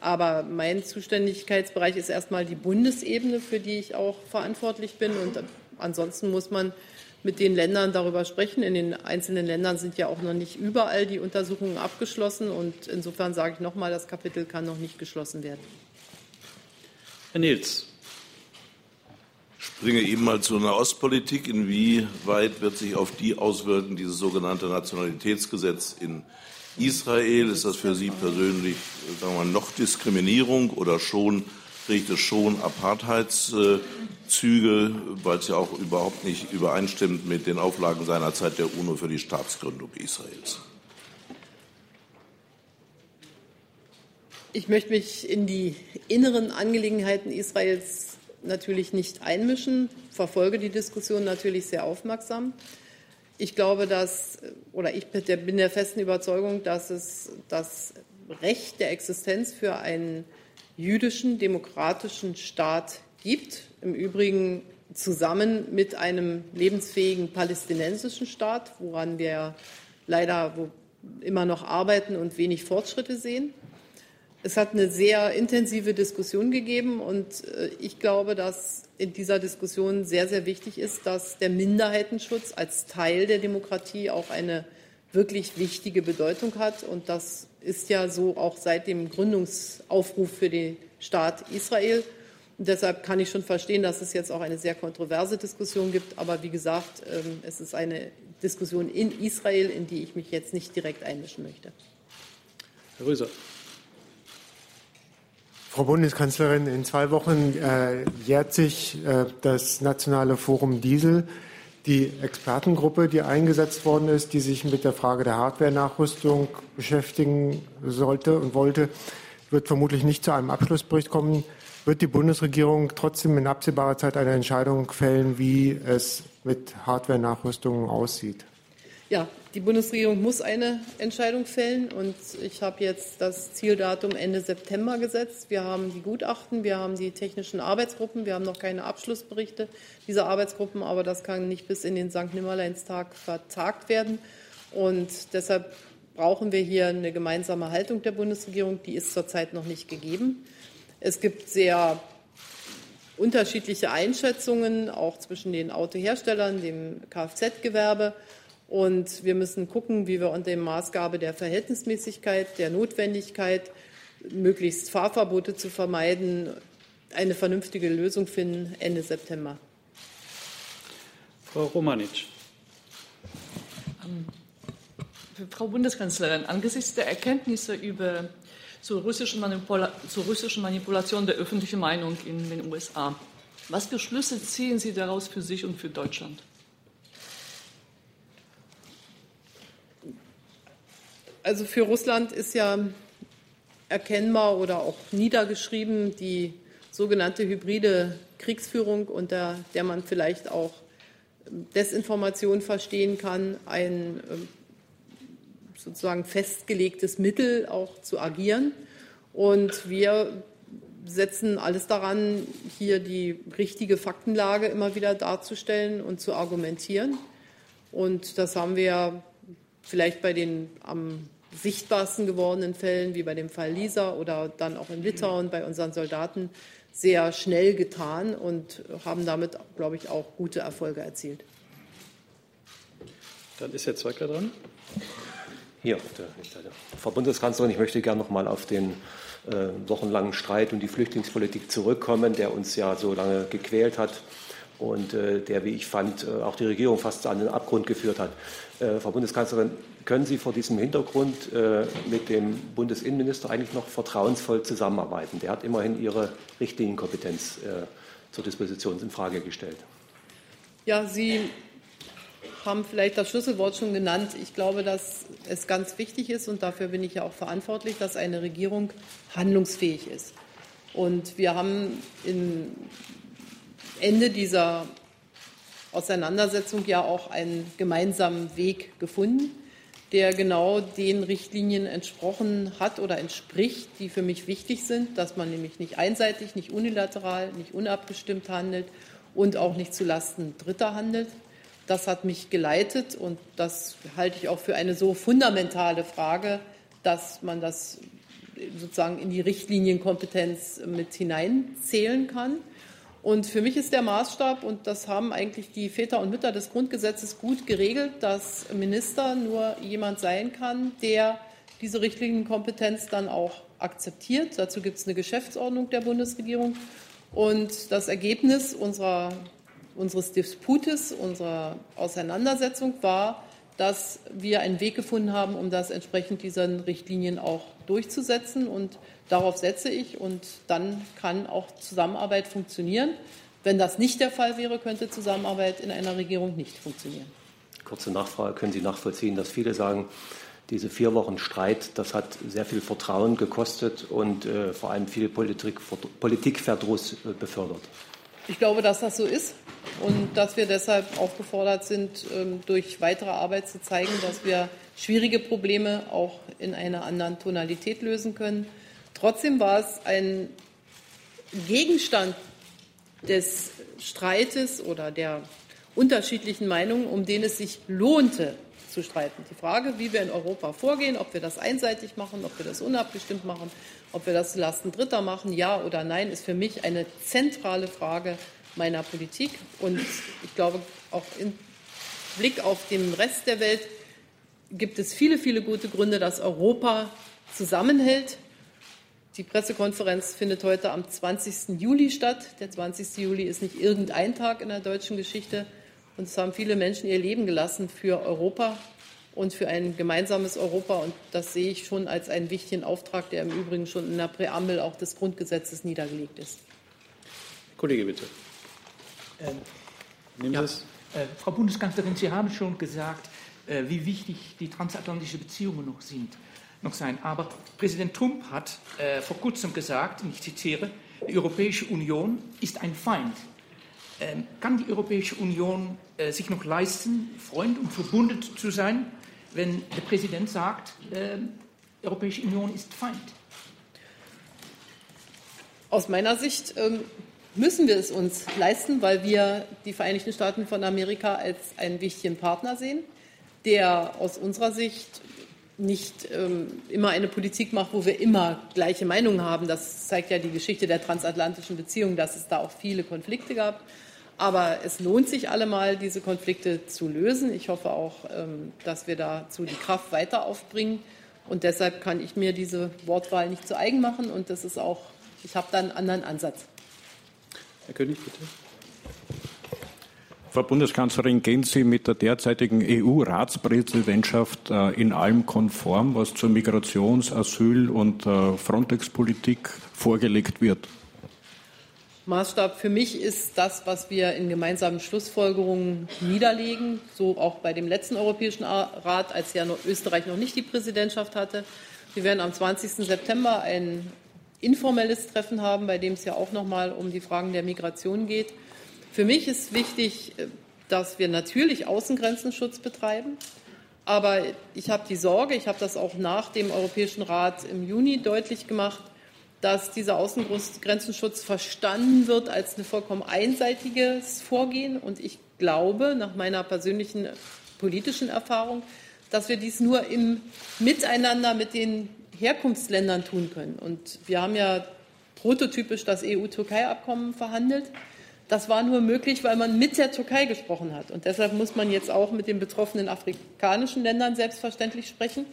aber mein Zuständigkeitsbereich ist erstmal die Bundesebene, für die ich auch verantwortlich bin. Und ansonsten muss man mit den Ländern darüber sprechen. In den einzelnen Ländern sind ja auch noch nicht überall die Untersuchungen abgeschlossen. Und insofern sage ich nochmal, das Kapitel kann noch nicht geschlossen werden. Herr Nils. Ich springe eben mal zu einer Ostpolitik. Inwieweit wird sich auf die auswirken, dieses sogenannte Nationalitätsgesetz in Israel? Ist das für Sie persönlich sagen wir noch Diskriminierung oder schon trägt es schon Apartheidszüge, weil es ja auch überhaupt nicht übereinstimmt mit den Auflagen seinerzeit der UNO für die Staatsgründung Israels? Ich möchte mich in die inneren Angelegenheiten Israels natürlich nicht einmischen, verfolge die Diskussion natürlich sehr aufmerksam. Ich glaube, dass, oder ich bin der festen Überzeugung, dass es das Recht der Existenz für einen jüdischen, demokratischen Staat gibt. Im Übrigen zusammen mit einem lebensfähigen palästinensischen Staat, woran wir leider immer noch arbeiten und wenig Fortschritte sehen. Es hat eine sehr intensive Diskussion gegeben und äh, ich glaube, dass in dieser Diskussion sehr, sehr wichtig ist, dass der Minderheitenschutz als Teil der Demokratie auch eine wirklich wichtige Bedeutung hat. Und das ist ja so auch seit dem Gründungsaufruf für den Staat Israel. Und deshalb kann ich schon verstehen, dass es jetzt auch eine sehr kontroverse Diskussion gibt. Aber wie gesagt, ähm, es ist eine Diskussion in Israel, in die ich mich jetzt nicht direkt einmischen möchte. Herr Röser. Frau Bundeskanzlerin, in zwei Wochen äh, jährt sich äh, das Nationale Forum Diesel. Die Expertengruppe, die eingesetzt worden ist, die sich mit der Frage der Hardware-Nachrüstung beschäftigen sollte und wollte, wird vermutlich nicht zu einem Abschlussbericht kommen. Wird die Bundesregierung trotzdem in absehbarer Zeit eine Entscheidung fällen, wie es mit Hardware-Nachrüstungen aussieht? Ja, die Bundesregierung muss eine Entscheidung fällen und ich habe jetzt das Zieldatum Ende September gesetzt. Wir haben die Gutachten, wir haben die technischen Arbeitsgruppen, wir haben noch keine Abschlussberichte dieser Arbeitsgruppen, aber das kann nicht bis in den St. Nimmerleinstag vertagt werden. Und deshalb brauchen wir hier eine gemeinsame Haltung der Bundesregierung. Die ist zurzeit noch nicht gegeben. Es gibt sehr unterschiedliche Einschätzungen, auch zwischen den Autoherstellern, dem Kfz-Gewerbe. Und wir müssen gucken, wie wir unter dem Maßgabe der Verhältnismäßigkeit, der Notwendigkeit, möglichst Fahrverbote zu vermeiden, eine vernünftige Lösung finden Ende September. Frau Romanic. Ähm, Frau Bundeskanzlerin, angesichts der Erkenntnisse über zur russischen, Manipula zur russischen Manipulation der öffentlichen Meinung in den USA, was für Schlüsse ziehen Sie daraus für sich und für Deutschland? Also für Russland ist ja erkennbar oder auch niedergeschrieben die sogenannte hybride Kriegsführung, unter der man vielleicht auch Desinformation verstehen kann, ein ähm, sozusagen festgelegtes Mittel auch zu agieren. Und wir setzen alles daran, hier die richtige Faktenlage immer wieder darzustellen und zu argumentieren. Und das haben wir vielleicht bei den am sichtbarsten gewordenen Fällen, wie bei dem Fall Lisa oder dann auch in Litauen bei unseren Soldaten, sehr schnell getan und haben damit, glaube ich, auch gute Erfolge erzielt. Dann ist Herr Zweigler dran. Hier auf der Seite. Frau Bundeskanzlerin, ich möchte gerne noch mal auf den äh, wochenlangen Streit und die Flüchtlingspolitik zurückkommen, der uns ja so lange gequält hat und äh, der, wie ich fand, äh, auch die Regierung fast an den Abgrund geführt hat. Äh, Frau Bundeskanzlerin, können Sie vor diesem Hintergrund mit dem Bundesinnenminister eigentlich noch vertrauensvoll zusammenarbeiten? Der hat immerhin Ihre Richtlinienkompetenz zur Disposition in Frage gestellt. Ja, Sie haben vielleicht das Schlüsselwort schon genannt. Ich glaube, dass es ganz wichtig ist, und dafür bin ich ja auch verantwortlich, dass eine Regierung handlungsfähig ist. Und wir haben im Ende dieser Auseinandersetzung ja auch einen gemeinsamen Weg gefunden, der genau den Richtlinien entsprochen hat oder entspricht, die für mich wichtig sind, dass man nämlich nicht einseitig, nicht unilateral, nicht unabgestimmt handelt und auch nicht zulasten Dritter handelt. Das hat mich geleitet und das halte ich auch für eine so fundamentale Frage, dass man das sozusagen in die Richtlinienkompetenz mit hineinzählen kann. Und für mich ist der Maßstab, und das haben eigentlich die Väter und Mütter des Grundgesetzes gut geregelt, dass Minister nur jemand sein kann, der diese Richtlinienkompetenz dann auch akzeptiert. Dazu gibt es eine Geschäftsordnung der Bundesregierung. Und das Ergebnis unserer, unseres Disputes, unserer Auseinandersetzung war, dass wir einen Weg gefunden haben, um das entsprechend diesen Richtlinien auch durchzusetzen. Und darauf setze ich. Und dann kann auch Zusammenarbeit funktionieren. Wenn das nicht der Fall wäre, könnte Zusammenarbeit in einer Regierung nicht funktionieren. Kurze Nachfrage. Können Sie nachvollziehen, dass viele sagen, diese vier Wochen Streit, das hat sehr viel Vertrauen gekostet und äh, vor allem viel Politik, Politikverdruss äh, befördert? Ich glaube, dass das so ist und dass wir deshalb aufgefordert sind, ähm, durch weitere Arbeit zu zeigen, dass wir schwierige Probleme auch in einer anderen Tonalität lösen können. Trotzdem war es ein Gegenstand des Streites oder der unterschiedlichen Meinungen, um den es sich lohnte zu streiten. Die Frage, wie wir in Europa vorgehen, ob wir das einseitig machen, ob wir das unabgestimmt machen, ob wir das zulasten Dritter machen, ja oder nein, ist für mich eine zentrale Frage meiner Politik. Und ich glaube, auch im Blick auf den Rest der Welt gibt es viele, viele gute Gründe, dass Europa zusammenhält. Die Pressekonferenz findet heute am 20. Juli statt. Der 20. Juli ist nicht irgendein Tag in der deutschen Geschichte. Und es haben viele Menschen ihr Leben gelassen für Europa und für ein gemeinsames Europa. Und das sehe ich schon als einen wichtigen Auftrag, der im Übrigen schon in der Präambel auch des Grundgesetzes niedergelegt ist. Kollege, bitte. Ähm, ja, äh, Frau Bundeskanzlerin, Sie haben schon gesagt, äh, wie wichtig die transatlantischen Beziehungen noch sind, noch sein. Aber Präsident Trump hat äh, vor kurzem gesagt, und ich zitiere, die Europäische Union ist ein Feind. Ähm, kann die Europäische Union äh, sich noch leisten, Freund und verbunden zu sein, wenn der Präsident sagt, äh, die Europäische Union ist Feind? Aus meiner Sicht ähm, müssen wir es uns leisten, weil wir die Vereinigten Staaten von Amerika als einen wichtigen Partner sehen, der aus unserer Sicht nicht ähm, immer eine Politik macht, wo wir immer gleiche Meinungen haben. Das zeigt ja die Geschichte der transatlantischen Beziehungen, dass es da auch viele Konflikte gab. Aber es lohnt sich allemal, diese Konflikte zu lösen. Ich hoffe auch, ähm, dass wir dazu die Kraft weiter aufbringen. Und deshalb kann ich mir diese Wortwahl nicht zu eigen machen. Und das ist auch, ich habe da einen anderen Ansatz. Herr König, bitte. Frau Bundeskanzlerin, gehen Sie mit der derzeitigen EU-Ratspräsidentschaft äh, in allem konform, was zur Migrations-, Asyl- und äh, Frontex-Politik vorgelegt wird? Maßstab für mich ist das, was wir in gemeinsamen Schlussfolgerungen niederlegen, so auch bei dem letzten Europäischen Rat, als ja Österreich noch nicht die Präsidentschaft hatte. Wir werden am 20. September ein informelles Treffen haben, bei dem es ja auch noch mal um die Fragen der Migration geht. Für mich ist wichtig, äh, dass wir natürlich Außengrenzenschutz betreiben. Aber ich habe die Sorge, ich habe das auch nach dem Europäischen Rat im Juni deutlich gemacht, dass dieser Außengrenzenschutz verstanden wird als ein vollkommen einseitiges Vorgehen. Und ich glaube, nach meiner persönlichen politischen Erfahrung, dass wir dies nur im Miteinander mit den Herkunftsländern tun können. Und wir haben ja prototypisch das EU-Türkei-Abkommen verhandelt. Das war nur möglich, weil man mit der Türkei gesprochen hat. Und deshalb muss man jetzt auch mit den betroffenen afrikanischen Ländern selbstverständlich sprechen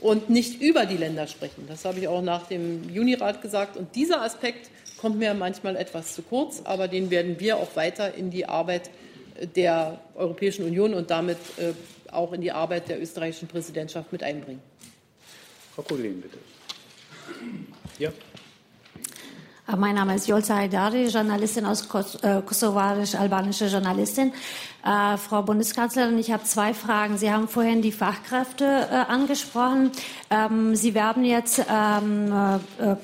und nicht über die Länder sprechen. Das habe ich auch nach dem Junirat gesagt. Und dieser Aspekt kommt mir manchmal etwas zu kurz, aber den werden wir auch weiter in die Arbeit der Europäischen Union und damit äh, auch in die Arbeit der österreichischen Präsidentschaft mit einbringen. Frau Kollegin, bitte. Ja. Äh, mein Name ist Jolza Haidari, Journalistin aus Kos äh, kosovarisch-albanische Journalistin. Äh, Frau Bundeskanzlerin, ich habe zwei Fragen. Sie haben vorhin die Fachkräfte äh, angesprochen. Ähm, Sie werben jetzt ähm, äh,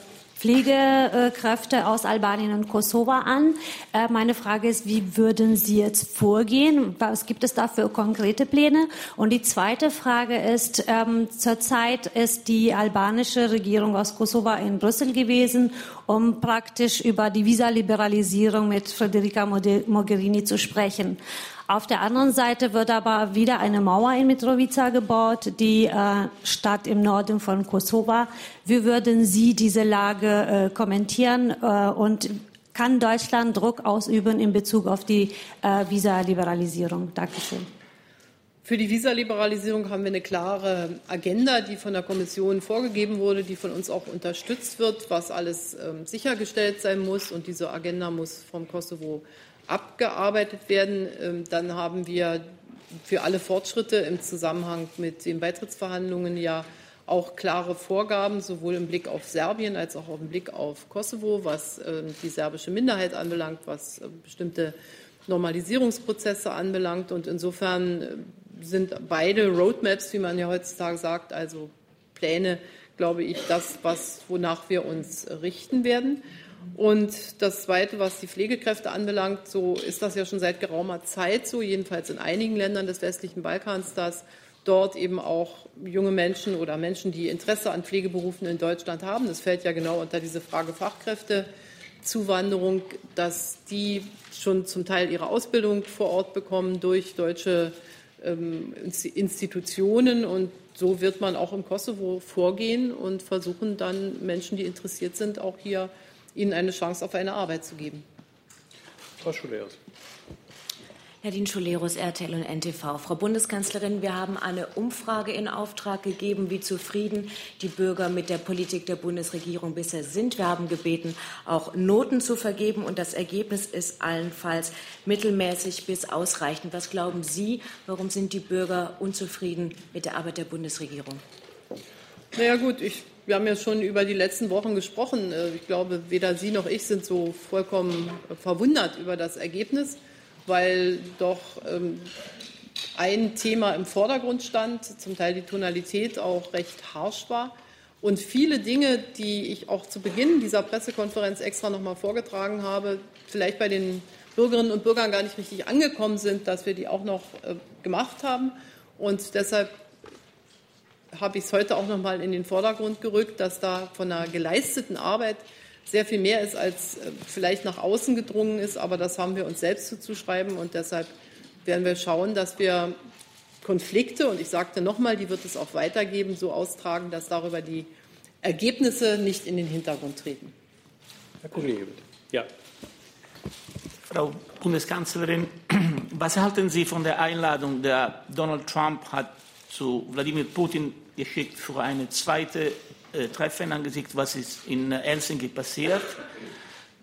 Pflegekräfte aus Albanien und Kosovo an. Äh, meine Frage ist, wie würden Sie jetzt vorgehen? Was gibt es da für konkrete Pläne? Und die zweite Frage ist, ähm, zurzeit ist die albanische Regierung aus Kosovo in Brüssel gewesen, um praktisch über die Visaliberalisierung mit Federica Mogherini zu sprechen. Auf der anderen Seite wird aber wieder eine Mauer in Mitrovica gebaut, die äh, Stadt im Norden von Kosovo. Wie würden Sie diese Lage äh, kommentieren äh, und kann Deutschland Druck ausüben in Bezug auf die äh, Visaliberalisierung? Dankeschön. Für die Visaliberalisierung haben wir eine klare Agenda, die von der Kommission vorgegeben wurde, die von uns auch unterstützt wird, was alles ähm, sichergestellt sein muss. Und diese Agenda muss vom Kosovo abgearbeitet werden. Ähm, dann haben wir für alle Fortschritte im Zusammenhang mit den Beitrittsverhandlungen ja auch klare Vorgaben, sowohl im Blick auf Serbien als auch im Blick auf Kosovo, was ähm, die serbische Minderheit anbelangt, was äh, bestimmte Normalisierungsprozesse anbelangt. Und insofern äh, sind beide Roadmaps, wie man ja heutzutage sagt, also Pläne, glaube ich, das, was, wonach wir uns richten werden. Und das Zweite, was die Pflegekräfte anbelangt, so ist das ja schon seit geraumer Zeit so, jedenfalls in einigen Ländern des westlichen Balkans, dass dort eben auch junge Menschen oder Menschen, die Interesse an Pflegeberufen in Deutschland haben, das fällt ja genau unter diese Frage Fachkräftezuwanderung, dass die schon zum Teil ihre Ausbildung vor Ort bekommen durch deutsche ähm, Institutionen. Und so wird man auch im Kosovo vorgehen und versuchen dann Menschen, die interessiert sind, auch hier ihnen eine Chance auf eine Arbeit zu geben. Frau Schuleus. Nadine Schulerus, RTL und NTV. Frau Bundeskanzlerin, wir haben eine Umfrage in Auftrag gegeben, wie zufrieden die Bürger mit der Politik der Bundesregierung bisher sind. Wir haben gebeten, auch Noten zu vergeben und das Ergebnis ist allenfalls mittelmäßig bis ausreichend. Was glauben Sie, warum sind die Bürger unzufrieden mit der Arbeit der Bundesregierung? Na ja, gut, ich wir haben ja schon über die letzten Wochen gesprochen. Ich glaube, weder Sie noch ich sind so vollkommen verwundert über das Ergebnis weil doch ähm, ein Thema im Vordergrund stand, zum Teil die Tonalität auch recht harsch war. Und viele Dinge, die ich auch zu Beginn dieser Pressekonferenz extra noch mal vorgetragen habe, vielleicht bei den Bürgerinnen und Bürgern gar nicht richtig angekommen sind, dass wir die auch noch äh, gemacht haben. Und deshalb habe ich es heute auch noch mal in den Vordergrund gerückt, dass da von einer geleisteten Arbeit sehr viel mehr ist, als äh, vielleicht nach außen gedrungen ist. Aber das haben wir uns selbst zuzuschreiben. Und deshalb werden wir schauen, dass wir Konflikte, und ich sagte nochmal, die wird es auch weitergeben, so austragen, dass darüber die Ergebnisse nicht in den Hintergrund treten. Herr Kollege, bitte. Ja. Frau Bundeskanzlerin, was halten Sie von der Einladung, der Donald Trump hat zu Wladimir Putin geschickt für eine zweite äh, Treffen angesichts, was ist in Helsinki passiert.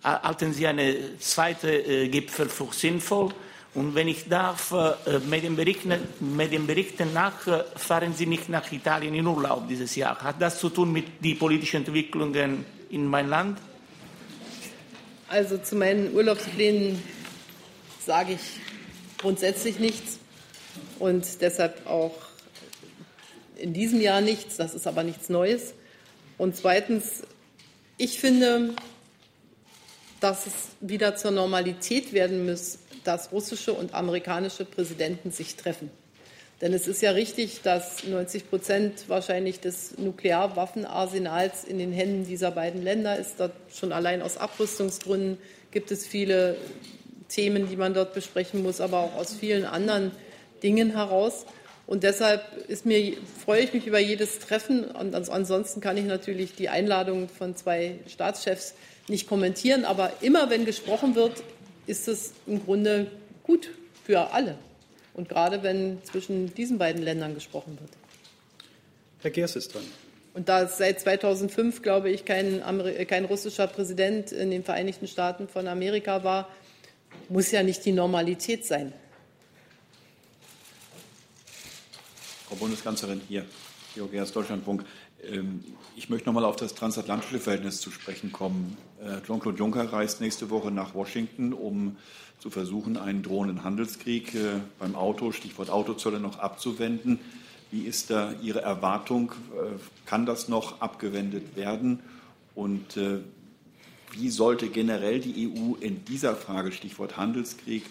Halten Sie einen zweiten äh, Gipfel für sinnvoll? Und wenn ich darf, äh, mit den Berichten, mit den Berichten nach, fahren Sie nicht nach Italien in Urlaub dieses Jahr. Hat das zu tun mit den politischen Entwicklungen in meinem Land? Also zu meinen Urlaubsplänen sage ich grundsätzlich nichts und deshalb auch in diesem Jahr nichts. Das ist aber nichts Neues. Und zweitens, ich finde, dass es wieder zur Normalität werden muss, dass russische und amerikanische Präsidenten sich treffen. Denn es ist ja richtig, dass 90 Prozent wahrscheinlich des Nuklearwaffenarsenals in den Händen dieser beiden Länder ist. Dort schon allein aus Abrüstungsgründen gibt es viele Themen, die man dort besprechen muss, aber auch aus vielen anderen Dingen heraus. Und deshalb mir, freue ich mich über jedes Treffen. Und ansonsten kann ich natürlich die Einladung von zwei Staatschefs nicht kommentieren. Aber immer wenn gesprochen wird, ist es im Grunde gut für alle. Und gerade wenn zwischen diesen beiden Ländern gesprochen wird. Herr Gers ist dran. Und da seit 2005, glaube ich, kein, kein russischer Präsident in den Vereinigten Staaten von Amerika war, muss ja nicht die Normalität sein. Frau Bundeskanzlerin, hier, Georg Gerst, Deutschlandfunk. Ähm, ich möchte noch mal auf das transatlantische Verhältnis zu sprechen kommen. Äh, Jean-Claude Juncker reist nächste Woche nach Washington, um zu versuchen, einen drohenden Handelskrieg äh, beim Auto, Stichwort Autozölle, noch abzuwenden. Wie ist da Ihre Erwartung? Äh, kann das noch abgewendet werden? Und wie sollte generell die EU in dieser Frage, Stichwort Handelskrieg,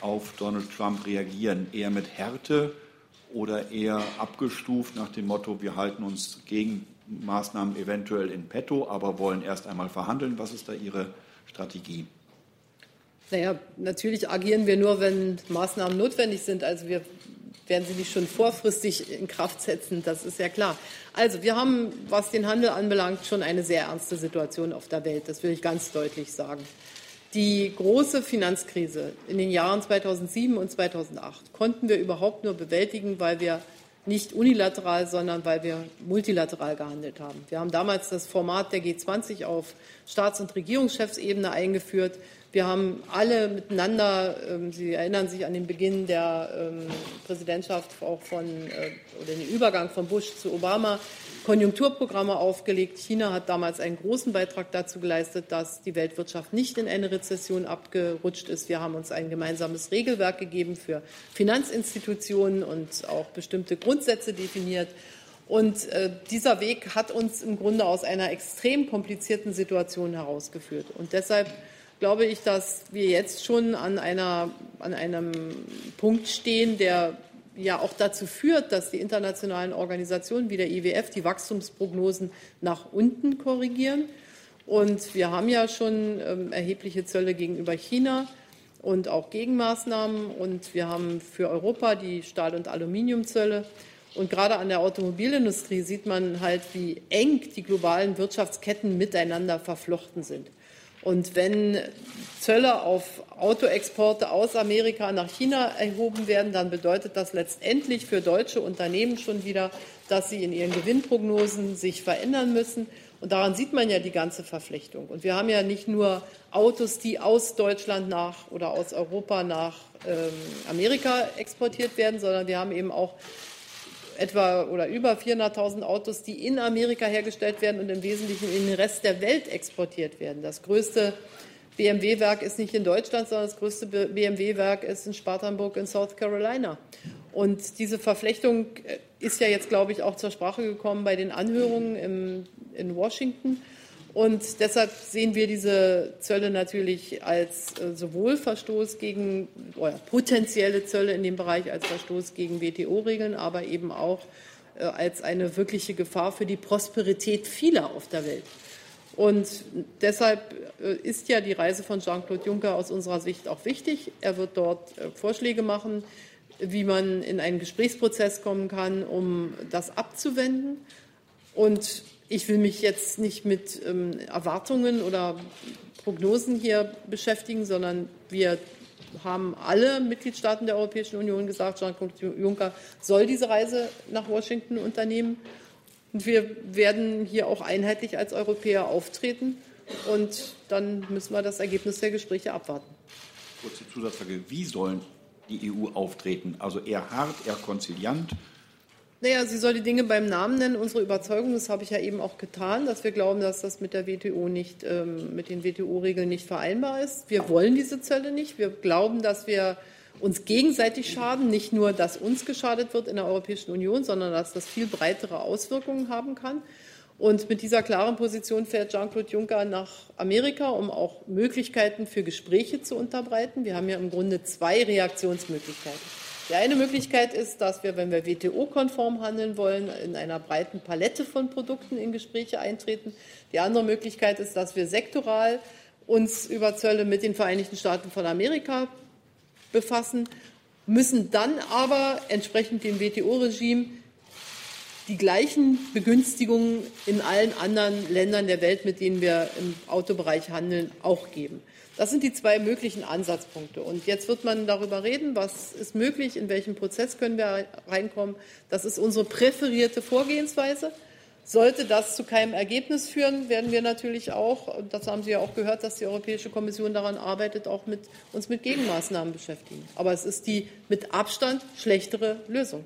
auf Donald Trump reagieren? Eher mit Härte oder eher abgestuft nach dem Motto, wir halten uns gegen Maßnahmen eventuell in petto, aber wollen erst einmal verhandeln? Was ist da Ihre Strategie? Naja, natürlich agieren wir nur, wenn Maßnahmen notwendig sind. Also wir werden sie nicht schon vorfristig in Kraft setzen, das ist ja klar. Also wir haben, was den Handel anbelangt, schon eine sehr ernste Situation auf der Welt. Das will ich ganz deutlich sagen. Die große Finanzkrise in den Jahren 2007 und 2008 konnten wir überhaupt nur bewältigen, weil wir nicht unilateral, sondern weil wir multilateral gehandelt haben. Wir haben damals das Format der G20 auf Staats- und Regierungschefsebene eingeführt. Wir haben alle miteinander, ähm, Sie erinnern sich an den Beginn der ähm, Präsidentschaft auch von, äh, oder den Übergang von Bush zu Obama, Konjunkturprogramme aufgelegt. China hat damals einen großen Beitrag dazu geleistet, dass die Weltwirtschaft nicht in eine Rezession abgerutscht ist. Wir haben uns ein gemeinsames Regelwerk gegeben für Finanzinstitutionen und auch bestimmte Grundsätze definiert. Und äh, dieser Weg hat uns im Grunde aus einer extrem komplizierten Situation herausgeführt. Und deshalb glaube ich, dass wir jetzt schon an, einer, an einem Punkt stehen, der ja auch dazu führt, dass die internationalen Organisationen wie der IWF die Wachstumsprognosen nach unten korrigieren. Und wir haben ja schon ähm, erhebliche Zölle gegenüber China und auch Gegenmaßnahmen. Und wir haben für Europa die Stahl- und Aluminiumzölle. Und gerade an der Automobilindustrie sieht man halt, wie eng die globalen Wirtschaftsketten miteinander verflochten sind. Und wenn Zölle auf Autoexporte aus Amerika nach China erhoben werden, dann bedeutet das letztendlich für deutsche Unternehmen schon wieder, dass sie in ihren Gewinnprognosen sich verändern müssen. Und daran sieht man ja die ganze Verflechtung. Und wir haben ja nicht nur Autos, die aus Deutschland nach oder aus Europa nach ähm, Amerika exportiert werden, sondern wir haben eben auch etwa oder über 400.000 Autos, die in Amerika hergestellt werden und im Wesentlichen in den Rest der Welt exportiert werden. Das größte BMW-Werk ist nicht in Deutschland, sondern das größte BMW-Werk ist in Spartanburg in South Carolina. Und diese Verflechtung äh, ist ja jetzt, glaube ich, auch zur Sprache gekommen bei den Anhörungen im, in Washington. Und deshalb sehen wir diese Zölle natürlich als äh, sowohl Verstoß gegen oder potenzielle Zölle in dem Bereich als Verstoß gegen WTO-Regeln, aber eben auch äh, als eine wirkliche Gefahr für die Prosperität vieler auf der Welt. Und deshalb äh, ist ja die Reise von Jean-Claude Juncker aus unserer Sicht auch wichtig. Er wird dort Vorschläge machen, wie man in einen Gesprächsprozess kommen kann, um das abzuwenden. Und ich will mich jetzt nicht mit ähm, Erwartungen oder Prognosen hier beschäftigen, sondern wir haben alle Mitgliedstaaten der Europäischen Union gesagt, Jean-Claude Juncker soll diese Reise nach Washington unternehmen. Und wir werden hier auch einheitlich als Europäer auftreten. Und dann müssen wir das Ergebnis der Gespräche abwarten. Kurze Zusatzfrage. Wie sollen die EU auftreten? Also eher hart, eher konziliant? Naja, sie soll die Dinge beim Namen nennen. Unsere Überzeugung, das habe ich ja eben auch getan, dass wir glauben, dass das mit der WTO nicht, ähm, mit den WTO-Regeln nicht vereinbar ist. Wir wollen diese Zölle nicht. Wir glauben, dass wir uns gegenseitig schaden, nicht nur, dass uns geschadet wird in der Europäischen Union, sondern dass das viel breitere Auswirkungen haben kann. Und mit dieser klaren Position fährt Jean-Claude Juncker nach Amerika, um auch Möglichkeiten für Gespräche zu unterbreiten. Wir haben ja im Grunde zwei Reaktionsmöglichkeiten. Die eine Möglichkeit ist, dass wir, wenn wir WTO-konform handeln wollen, in einer breiten Palette von Produkten in Gespräche eintreten. Die andere Möglichkeit ist, dass wir sektoral uns über Zölle mit den Vereinigten Staaten von Amerika befassen, müssen dann aber entsprechend dem WTO-Regime die gleichen Begünstigungen in allen anderen Ländern der Welt, mit denen wir im Autobereich handeln, auch geben. Das sind die zwei möglichen Ansatzpunkte. Und jetzt wird man darüber reden, was ist möglich, in welchem Prozess können wir reinkommen. Das ist unsere präferierte Vorgehensweise. Sollte das zu keinem Ergebnis führen, werden wir natürlich auch, das haben Sie ja auch gehört, dass die Europäische Kommission daran arbeitet, auch mit, uns mit Gegenmaßnahmen beschäftigen. Aber es ist die mit Abstand schlechtere Lösung.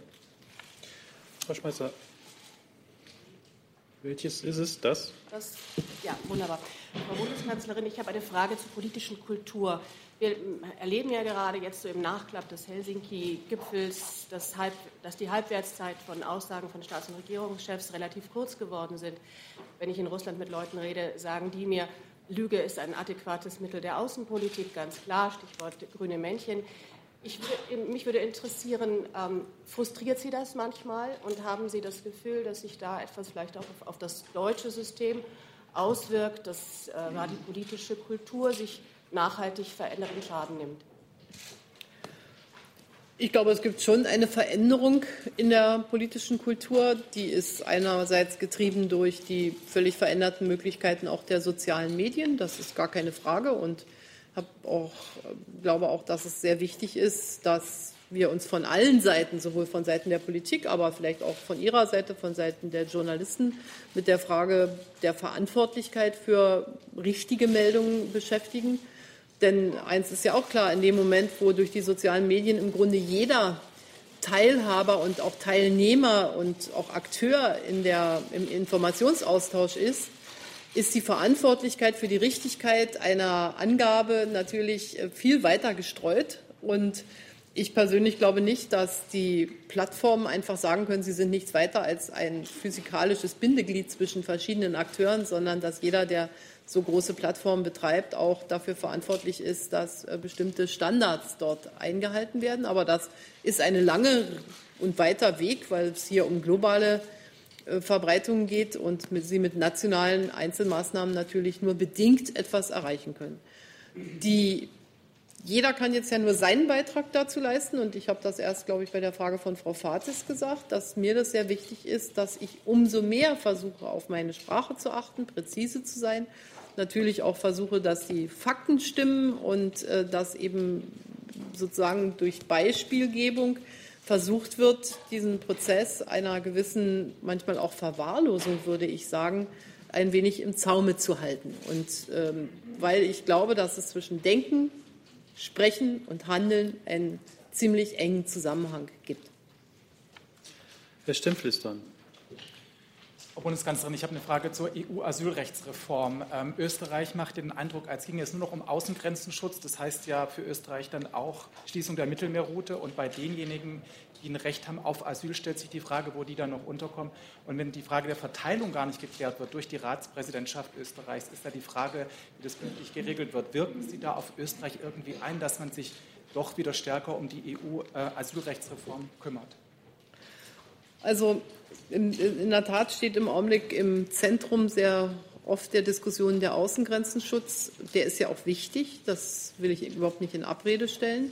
Frau Schmeißer, welches ist es? Das? das ja, wunderbar. Frau Bundeskanzlerin, ich habe eine Frage zur politischen Kultur. Wir erleben ja gerade jetzt so im Nachklapp des Helsinki-Gipfels, dass, dass, die Halbwertszeit von Aussagen von Staats- und Regierungschefs relativ kurz geworden sind. Wenn ich in Russland mit Leuten rede, sagen die mir, Lüge ist ein adäquates Mittel der Außenpolitik, ganz klar, Stichwort grüne Männchen. Ich, mich würde interessieren, ähm, frustriert Sie das manchmal und haben Sie das Gefühl, dass sich da etwas vielleicht auch auf, auf das deutsche System auswirkt, dass äh, die politische Kultur sich nachhaltig veränderten Schaden nimmt? Ich glaube, es gibt schon eine Veränderung in der politischen Kultur. Die ist einerseits getrieben durch die völlig veränderten Möglichkeiten auch der sozialen Medien. Das ist gar keine Frage. Und ich auch, glaube auch, dass es sehr wichtig ist, dass wir uns von allen Seiten, sowohl von Seiten der Politik, aber vielleicht auch von Ihrer Seite, von Seiten der Journalisten, mit der Frage der Verantwortlichkeit für richtige Meldungen beschäftigen. Denn eins ist ja auch klar, in dem Moment, wo durch die sozialen Medien im Grunde jeder Teilhaber und auch Teilnehmer und auch Akteur in der, im Informationsaustausch ist, ist die Verantwortlichkeit für die Richtigkeit einer Angabe natürlich viel weiter gestreut. Und ich persönlich glaube nicht, dass die Plattformen einfach sagen können, sie sind nichts weiter als ein physikalisches Bindeglied zwischen verschiedenen Akteuren, sondern dass jeder, der so große Plattformen betreibt, auch dafür verantwortlich ist, dass äh, bestimmte Standards dort eingehalten werden. Aber das ist eine lange und weiter Weg, weil es hier um globale äh, Verbreitungen geht und sie mit nationalen Einzelmaßnahmen natürlich nur bedingt etwas erreichen können. Die jeder kann jetzt ja nur seinen Beitrag dazu leisten. Und ich habe das erst, glaube ich, bei der Frage von Frau Fatis gesagt, dass mir das sehr wichtig ist, dass ich umso mehr versuche, auf meine Sprache zu achten, präzise zu sein. Natürlich auch versuche, dass die Fakten stimmen und äh, dass eben sozusagen durch Beispielgebung versucht wird, diesen Prozess einer gewissen, manchmal auch Verwahrlosung, würde ich sagen, ein wenig im Zaume zu halten. Und ähm, weil ich glaube, dass es zwischen Denken, Sprechen und Handeln einen ziemlich engen Zusammenhang gibt. Herr Stempflis dann. Frau Bundeskanzlerin, ich habe eine Frage zur EU-Asylrechtsreform. Ähm, Österreich macht den Eindruck, als ginge es nur noch um Außengrenzenschutz. Das heißt ja für Österreich dann auch Schließung der Mittelmeerroute. Und bei denjenigen, die ein Recht haben auf Asyl, stellt sich die Frage, wo die dann noch unterkommen. Und wenn die Frage der Verteilung gar nicht geklärt wird durch die Ratspräsidentschaft Österreichs, ist da die Frage, wie das künftig geregelt wird. Wirken Sie da auf Österreich irgendwie ein, dass man sich doch wieder stärker um die EU-Asylrechtsreform kümmert? Also in, in, der Tat steht im Augenblick im Zentrum sehr oft der Diskussion der Außengrenzenschutz. Der ist ja auch wichtig, das will ich überhaupt nicht in Abrede stellen.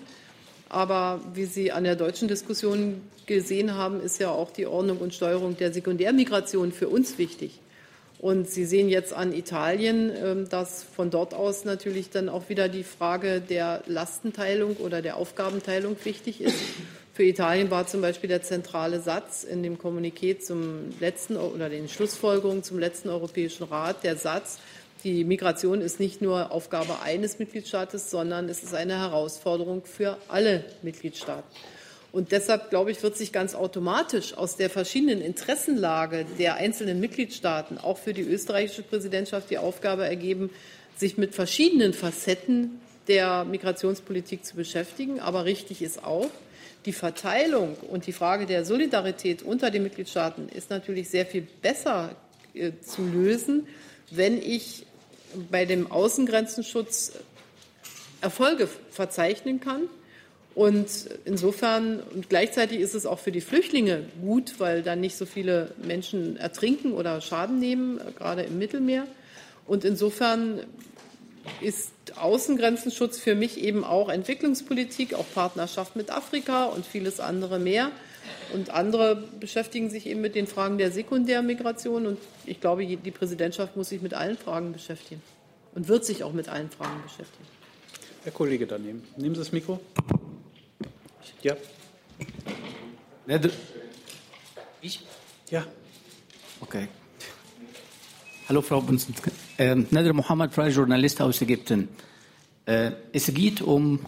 Aber wie Sie an der deutschen Diskussion gesehen haben, ist ja auch die Ordnung und Steuerung der Sekundärmigration für uns wichtig. Und Sie sehen jetzt an Italien, ähm, dass von dort aus natürlich dann auch wieder die Frage der Lastenteilung oder der Aufgabenteilung wichtig ist. Für Italien war zum Beispiel der zentrale Satz in dem Kommuniqué zum letzten oder den Schlussfolgerungen zum letzten Europäischen Rat der Satz, die Migration ist nicht nur Aufgabe eines Mitgliedstaates, sondern es ist eine Herausforderung für alle Mitgliedstaaten. Und deshalb, glaube ich, wird sich ganz automatisch aus der verschiedenen Interessenlage der einzelnen Mitgliedstaaten auch für die österreichische Präsidentschaft die Aufgabe ergeben, sich mit verschiedenen Facetten der Migrationspolitik zu beschäftigen. Aber richtig ist auch, die Verteilung und die Frage der Solidarität unter den Mitgliedstaaten ist natürlich sehr viel besser äh, zu lösen, wenn ich bei dem Außengrenzenschutz Erfolge verzeichnen kann. Und insofern und gleichzeitig ist es auch für die Flüchtlinge gut, weil dann nicht so viele Menschen ertrinken oder Schaden nehmen, gerade im Mittelmeer. Und insofern ist Außengrenzenschutz für mich eben auch Entwicklungspolitik, auch Partnerschaft mit Afrika und vieles andere mehr. Und andere beschäftigen sich eben mit den Fragen der Sekundärmigration. Und ich glaube, die Präsidentschaft muss sich mit allen Fragen beschäftigen und wird sich auch mit allen Fragen beschäftigen. Herr Kollege daneben. Nehmen Sie das Mikro. Ja. Ich? Ja. Okay. Hallo Frau Bunsen. Äh, Nader Mohammed, freier Journalist aus Ägypten. Äh, es geht um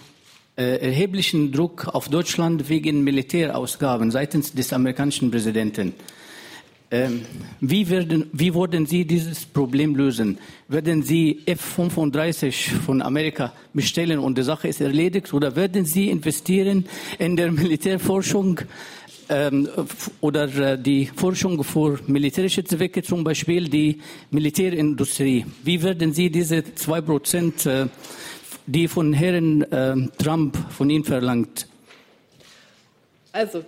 äh, erheblichen Druck auf Deutschland wegen Militärausgaben seitens des amerikanischen Präsidenten. Ähm, wie, werden, wie würden Sie dieses Problem lösen? Werden Sie F-35 von Amerika bestellen und die Sache ist erledigt? Oder werden Sie investieren in der Militärforschung ähm, oder äh, die Forschung für militärische Zwecke, zum Beispiel die Militärindustrie? Wie werden Sie diese zwei Prozent, äh, die von Herrn äh, Trump von Ihnen verlangt? Also,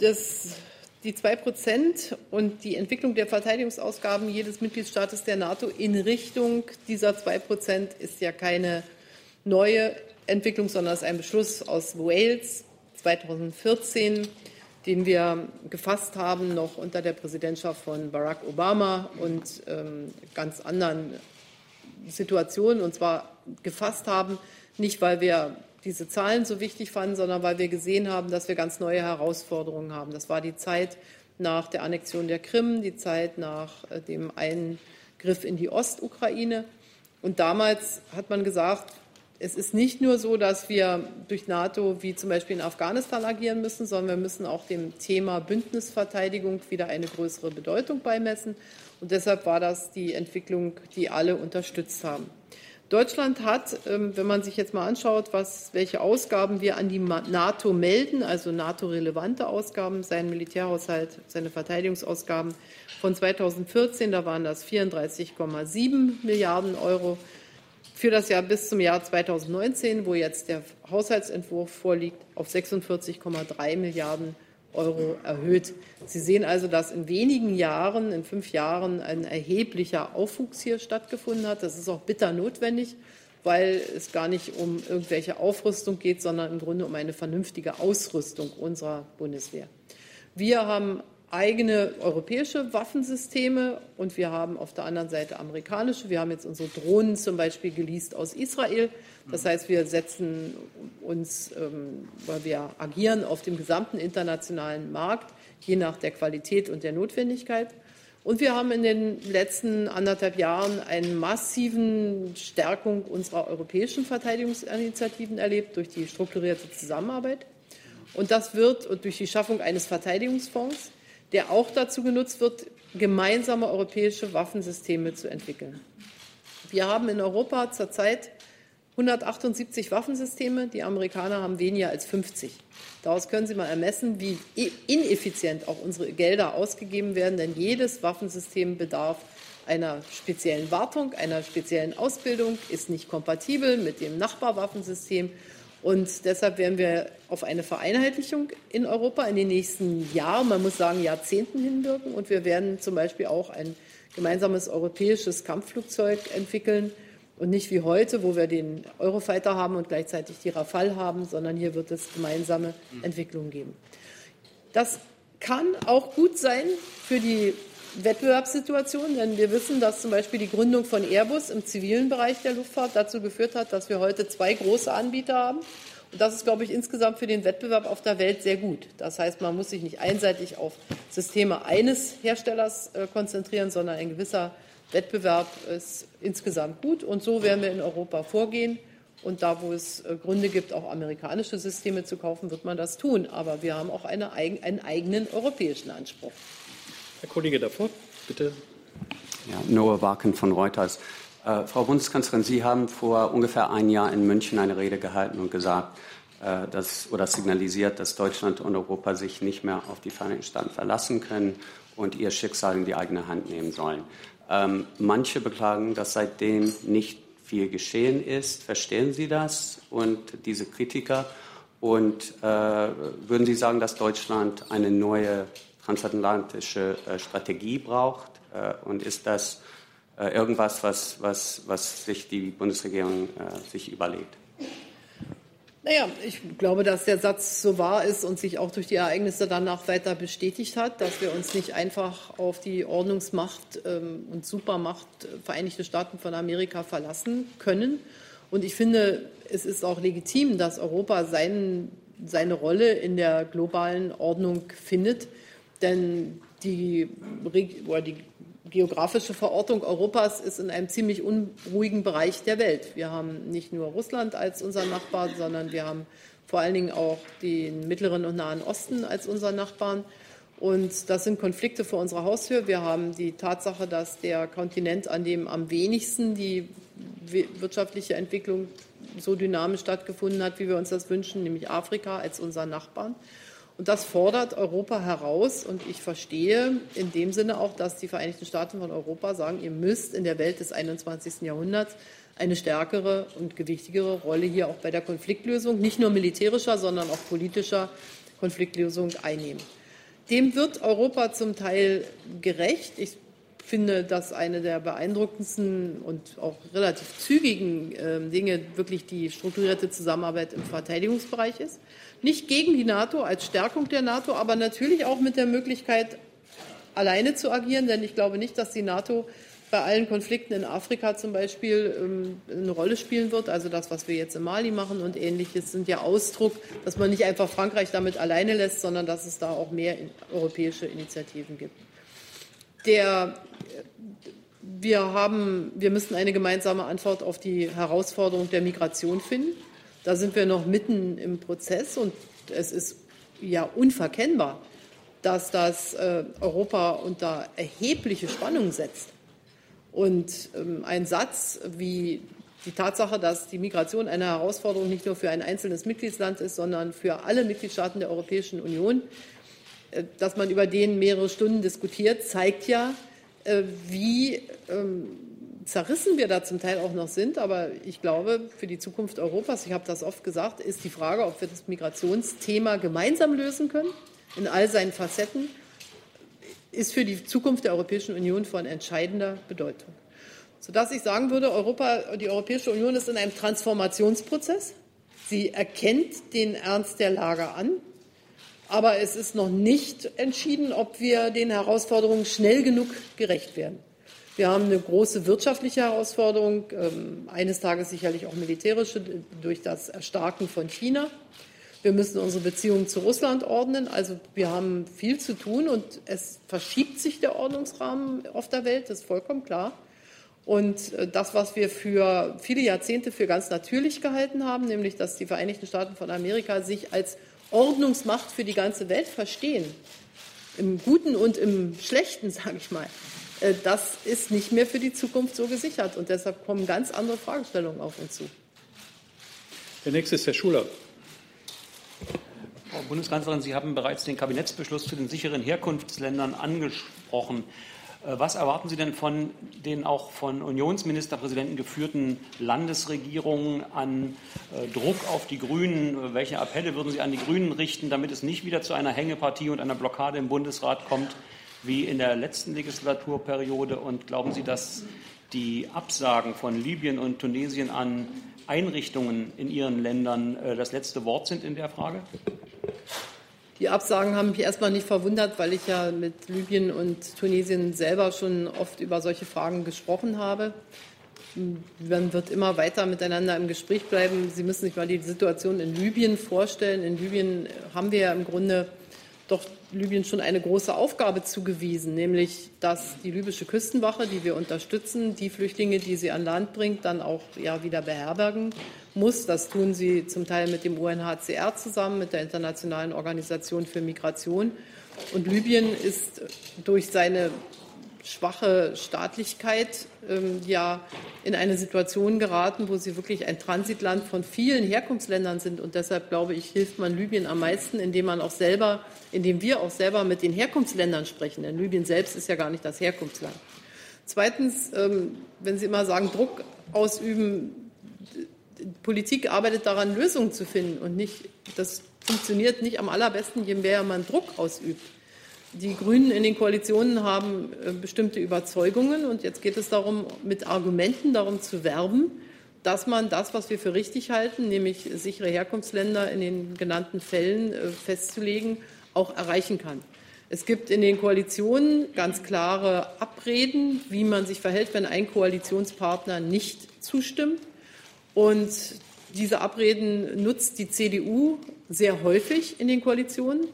das die zwei Prozent und die Entwicklung der Verteidigungsausgaben jedes Mitgliedstaates der NATO in Richtung dieser zwei Prozent ist ja keine neue Entwicklung, sondern ist ein Beschluss aus Wales 2014, den wir gefasst haben, noch unter der Präsidentschaft von Barack Obama und ähm, ganz anderen Situationen. Und zwar gefasst haben, nicht weil wir diese Zahlen so wichtig fanden, sondern weil wir gesehen haben, dass wir ganz neue Herausforderungen haben. Das war die Zeit nach der Annexion der Krim, die Zeit nach äh, dem Eingriff in die Ostukraine. Und damals hat man gesagt, es ist nicht nur so, dass wir durch NATO wie zum Beispiel in Afghanistan agieren müssen, sondern wir müssen auch dem Thema Bündnisverteidigung wieder eine größere Bedeutung beimessen. Und deshalb war das die Entwicklung, die alle unterstützt haben. Deutschland hat, ähm, wenn man sich jetzt mal anschaut, was, welche Ausgaben wir an die NATO melden, also NATO-relevante Ausgaben, seinen Militärhaushalt, seine Verteidigungsausgaben von 2014, da waren das 34,7 Milliarden Euro. Für das Jahr bis zum Jahr 2019, wo jetzt der Haushaltsentwurf vorliegt, auf 46,3 Milliarden Euro. Erhöht. Sie sehen also, dass in wenigen Jahren, in fünf Jahren, ein erheblicher Aufwuchs hier stattgefunden hat. Das ist auch bitter notwendig, weil es gar nicht um irgendwelche Aufrüstung geht, sondern im Grunde um eine vernünftige Ausrüstung unserer Bundeswehr. Wir haben eigene europäische Waffensysteme und wir haben auf der anderen Seite amerikanische. Wir haben jetzt unsere Drohnen zum Beispiel geleast aus Israel. Das heißt, wir setzen uns, ähm, weil wir agieren auf dem gesamten internationalen Markt, je nach der Qualität und der Notwendigkeit. Und wir haben in den letzten anderthalb Jahren eine massiven Stärkung unserer europäischen Verteidigungsinitiativen erlebt durch die strukturierte Zusammenarbeit. Und das wird und durch die Schaffung eines Verteidigungsfonds der auch dazu genutzt wird, gemeinsame europäische Waffensysteme zu entwickeln. Wir haben in Europa zurzeit 178 Waffensysteme, die Amerikaner haben weniger als 50. Daraus können Sie mal ermessen, wie ineffizient auch unsere Gelder ausgegeben werden, denn jedes Waffensystem bedarf einer speziellen Wartung, einer speziellen Ausbildung, ist nicht kompatibel mit dem Nachbarwaffensystem und deshalb werden wir auf eine Vereinheitlichung in Europa in den nächsten Jahren, man muss sagen Jahrzehnten hinwirken. Und wir werden zum Beispiel auch ein gemeinsames europäisches Kampfflugzeug entwickeln. Und nicht wie heute, wo wir den Eurofighter haben und gleichzeitig die Rafale haben, sondern hier wird es gemeinsame Entwicklungen geben. Das kann auch gut sein für die Wettbewerbssituation, denn wir wissen, dass zum Beispiel die Gründung von Airbus im zivilen Bereich der Luftfahrt dazu geführt hat, dass wir heute zwei große Anbieter haben. Und das ist, glaube ich, insgesamt für den Wettbewerb auf der Welt sehr gut. Das heißt, man muss sich nicht einseitig auf Systeme eines Herstellers äh, konzentrieren, sondern ein gewisser Wettbewerb ist insgesamt gut. Und so werden wir in Europa vorgehen. Und da, wo es äh, Gründe gibt, auch amerikanische Systeme zu kaufen, wird man das tun. Aber wir haben auch eine, einen eigenen europäischen Anspruch. Herr Kollege davor, bitte. Ja, Noah Waken von Reuters. Äh, Frau Bundeskanzlerin, Sie haben vor ungefähr ein Jahr in München eine Rede gehalten und gesagt, äh, dass, oder signalisiert, dass Deutschland und Europa sich nicht mehr auf die Vereinigten Staaten verlassen können und ihr Schicksal in die eigene Hand nehmen sollen. Ähm, manche beklagen, dass seitdem nicht viel geschehen ist. Verstehen Sie das und diese Kritiker? Und äh, würden Sie sagen, dass Deutschland eine neue transatlantische äh, Strategie braucht? Äh, und ist das äh, irgendwas, was, was, was sich die Bundesregierung sich überlegt? Naja, ich glaube, dass der Satz so wahr ist und sich auch durch die Ereignisse danach weiter bestätigt hat, dass wir uns nicht einfach auf die Ordnungsmacht ähm, und Supermacht Vereinigte Staaten von Amerika verlassen können. Und ich finde, es ist auch legitim, dass Europa seinen, seine Rolle in der globalen Ordnung findet. Denn die, die geografische Verortung Europas ist in einem ziemlich unruhigen Bereich der Welt. Wir haben nicht nur Russland als unser Nachbar, sondern wir haben vor allen Dingen auch den Mittleren und Nahen Osten als unseren Nachbarn. Und das sind Konflikte vor unserer Haustür. Wir haben die Tatsache, dass der Kontinent, an dem am wenigsten die wirtschaftliche Entwicklung so dynamisch stattgefunden hat, wie wir uns das wünschen, nämlich Afrika als unser Nachbarn. Und das fordert Europa heraus. Und ich verstehe in dem Sinne auch, dass die Vereinigten Staaten von Europa sagen, ihr müsst in der Welt des 21. Jahrhunderts eine stärkere und gewichtigere Rolle hier auch bei der Konfliktlösung, nicht nur militärischer, sondern auch politischer Konfliktlösung einnehmen. Dem wird Europa zum Teil gerecht. Ich finde, dass eine der beeindruckendsten und auch relativ zügigen äh, Dinge wirklich die strukturierte Zusammenarbeit im Verteidigungsbereich ist. Nicht gegen die NATO als Stärkung der NATO, aber natürlich auch mit der Möglichkeit, alleine zu agieren, denn ich glaube nicht, dass die NATO bei allen Konflikten in Afrika zum Beispiel ähm, eine Rolle spielen wird. Also das, was wir jetzt in Mali machen und ähnliches, sind ja Ausdruck, dass man nicht einfach Frankreich damit alleine lässt, sondern dass es da auch mehr europäische Initiativen gibt. Der, wir, haben, wir müssen eine gemeinsame Antwort auf die Herausforderung der Migration finden. Da sind wir noch mitten im Prozess und es ist ja unverkennbar, dass das äh, Europa unter erhebliche Spannung setzt. Und ähm, ein Satz wie die Tatsache, dass die Migration eine Herausforderung nicht nur für ein einzelnes Mitgliedsland ist, sondern für alle Mitgliedstaaten der Europäischen Union, äh, dass man über den mehrere Stunden diskutiert, zeigt ja, äh, wie ähm, zerrissen wir da zum Teil auch noch sind. Aber ich glaube, für die Zukunft Europas, ich habe das oft gesagt, ist die Frage, ob wir das Migrationsthema gemeinsam lösen können, in all seinen Facetten, ist für die Zukunft der Europäischen Union von entscheidender Bedeutung. Sodass ich sagen würde, Europa, die Europäische Union ist in einem Transformationsprozess. Sie erkennt den Ernst der Lage an. Aber es ist noch nicht entschieden, ob wir den Herausforderungen schnell genug gerecht werden. Wir haben eine große wirtschaftliche Herausforderung, ähm, eines Tages sicherlich auch militärische durch das Erstarken von China. Wir müssen unsere Beziehungen zu Russland ordnen. Also wir haben viel zu tun und es verschiebt sich der Ordnungsrahmen auf der Welt, das ist vollkommen klar. Und äh, das, was wir für viele Jahrzehnte für ganz natürlich gehalten haben, nämlich dass die Vereinigten Staaten von Amerika sich als Ordnungsmacht für die ganze Welt verstehen, im Guten und im Schlechten, sage ich mal, das ist nicht mehr für die Zukunft so gesichert. Und deshalb kommen ganz andere Fragestellungen auf uns zu. Der nächste ist Herr Schuler. Frau Bundeskanzlerin, Sie haben bereits den Kabinettsbeschluss zu den sicheren Herkunftsländern angesprochen. Äh, was erwarten Sie denn von den auch von Unionsministerpräsidenten geführten Landesregierungen an äh, Druck auf die Grünen? Welche Appelle würden Sie an die Grünen richten, damit es nicht wieder zu einer Hängepartie und einer Blockade im Bundesrat kommt, wie in der letzten Legislaturperiode? Und glauben Sie, dass die Absagen von Libyen und Tunesien an Einrichtungen in Ihren Ländern äh, das letzte Wort sind in der Frage? Die Absagen haben mich erstmal nicht verwundert, weil ich ja mit Libyen und Tunesien selber schon oft über solche Fragen gesprochen habe. Man wird immer weiter miteinander im Gespräch bleiben. Sie müssen sich mal die Situation in Libyen vorstellen. In Libyen haben wir ja im Grunde doch Libyen schon eine große Aufgabe zugewiesen, nämlich dass die libysche Küstenwache, die wir unterstützen, die Flüchtlinge, die sie an Land bringt, dann auch ja, wieder beherbergen muss. Das tun sie zum Teil mit dem UNHCR zusammen, mit der Internationalen Organisation für Migration. Und Libyen ist durch seine schwache Staatlichkeit ähm, ja in eine Situation geraten, wo sie wirklich ein Transitland von vielen Herkunftsländern sind. Und deshalb glaube ich, hilft man Libyen am meisten, indem man auch selber, indem wir auch selber mit den Herkunftsländern sprechen. Denn Libyen selbst ist ja gar nicht das Herkunftsland. Zweitens, ähm, wenn Sie immer sagen, Druck ausüben, Politik arbeitet daran, Lösungen zu finden und nicht, das funktioniert nicht am allerbesten, je mehr man Druck ausübt. Die Grünen in den Koalitionen haben äh, bestimmte Überzeugungen und jetzt geht es darum, mit Argumenten darum zu werben, dass man das, was wir für richtig halten, nämlich sichere Herkunftsländer in den genannten Fällen äh, festzulegen, auch erreichen kann. Es gibt in den Koalitionen ganz klare Abreden, wie man sich verhält, wenn ein Koalitionspartner nicht zustimmt. Und diese Abreden nutzt die CDU sehr häufig in den Koalitionen.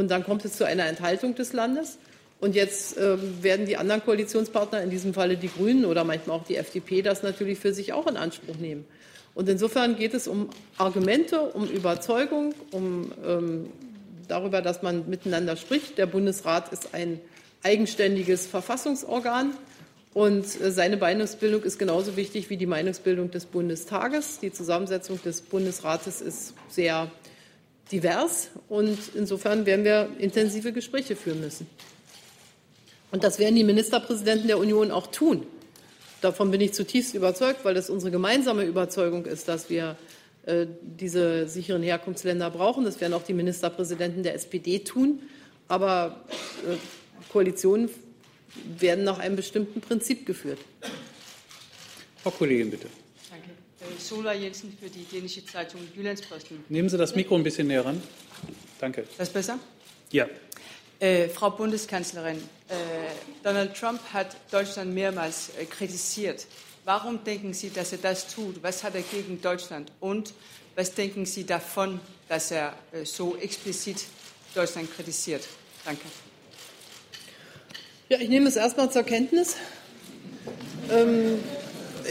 Und dann kommt es zu einer Enthaltung des Landes. Und jetzt äh, werden die anderen Koalitionspartner, in diesem Falle die Grünen oder manchmal auch die FDP, das natürlich für sich auch in Anspruch nehmen. Und insofern geht es um Argumente, um Überzeugung, um ähm, darüber, dass man miteinander spricht. Der Bundesrat ist ein eigenständiges Verfassungsorgan und äh, seine Meinungsbildung ist genauso wichtig wie die Meinungsbildung des Bundestages. Die Zusammensetzung des Bundesrates ist sehr divers und insofern werden wir intensive Gespräche führen müssen. Und das werden die Ministerpräsidenten der Union auch tun. Davon bin ich zutiefst überzeugt, weil das unsere gemeinsame Überzeugung ist, dass wir äh, diese sicheren Herkunftsländer brauchen. Das werden auch die Ministerpräsidenten der SPD tun. Aber äh, Koalitionen werden nach einem bestimmten Prinzip geführt. Frau Kollegin, bitte. Sola Jensen für die dänische Zeitung Jyllandsposten. Nehmen Sie das Mikro ein bisschen näher ran. Danke. Ist das besser? Ja. Äh, Frau Bundeskanzlerin, äh, Donald Trump hat Deutschland mehrmals äh, kritisiert. Warum denken Sie, dass er das tut? Was hat er gegen Deutschland? Und was denken Sie davon, dass er äh, so explizit Deutschland kritisiert? Danke. Ja, ich nehme es erstmal zur Kenntnis. Ähm,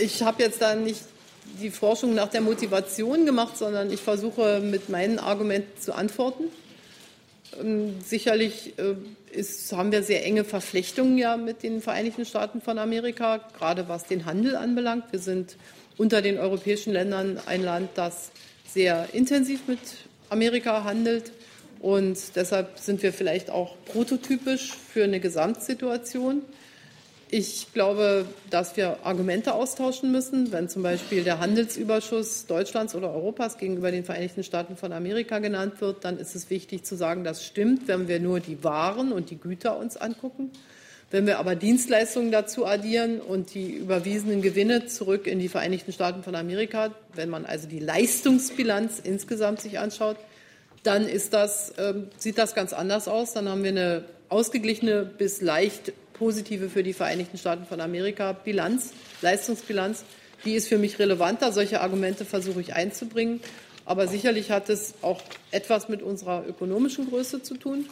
ich habe jetzt da nicht die Forschung nach der Motivation gemacht, sondern ich versuche mit meinen Argumenten zu antworten. Ähm, sicherlich äh, ist, haben wir sehr enge Verflechtungen ja mit den Vereinigten Staaten von Amerika, gerade was den Handel anbelangt. Wir sind unter den europäischen Ländern ein Land, das sehr intensiv mit Amerika handelt. Und deshalb sind wir vielleicht auch prototypisch für eine Gesamtsituation. Ich glaube, dass wir Argumente austauschen müssen. Wenn zum Beispiel der Handelsüberschuss Deutschlands oder Europas gegenüber den Vereinigten Staaten von Amerika genannt wird, dann ist es wichtig zu sagen, das stimmt, wenn wir nur die Waren und die Güter uns angucken. Wenn wir aber Dienstleistungen dazu addieren und die überwiesenen Gewinne zurück in die Vereinigten Staaten von Amerika, wenn man also die Leistungsbilanz insgesamt sich anschaut, dann das, äh, sieht das ganz anders aus. Dann haben wir eine ausgeglichene bis leicht positive für die Vereinigten Staaten von Amerika Bilanz, Leistungsbilanz. Die ist für mich relevanter. Solche Argumente versuche ich einzubringen. Aber sicherlich hat es auch etwas mit unserer ökonomischen Größe zu tun.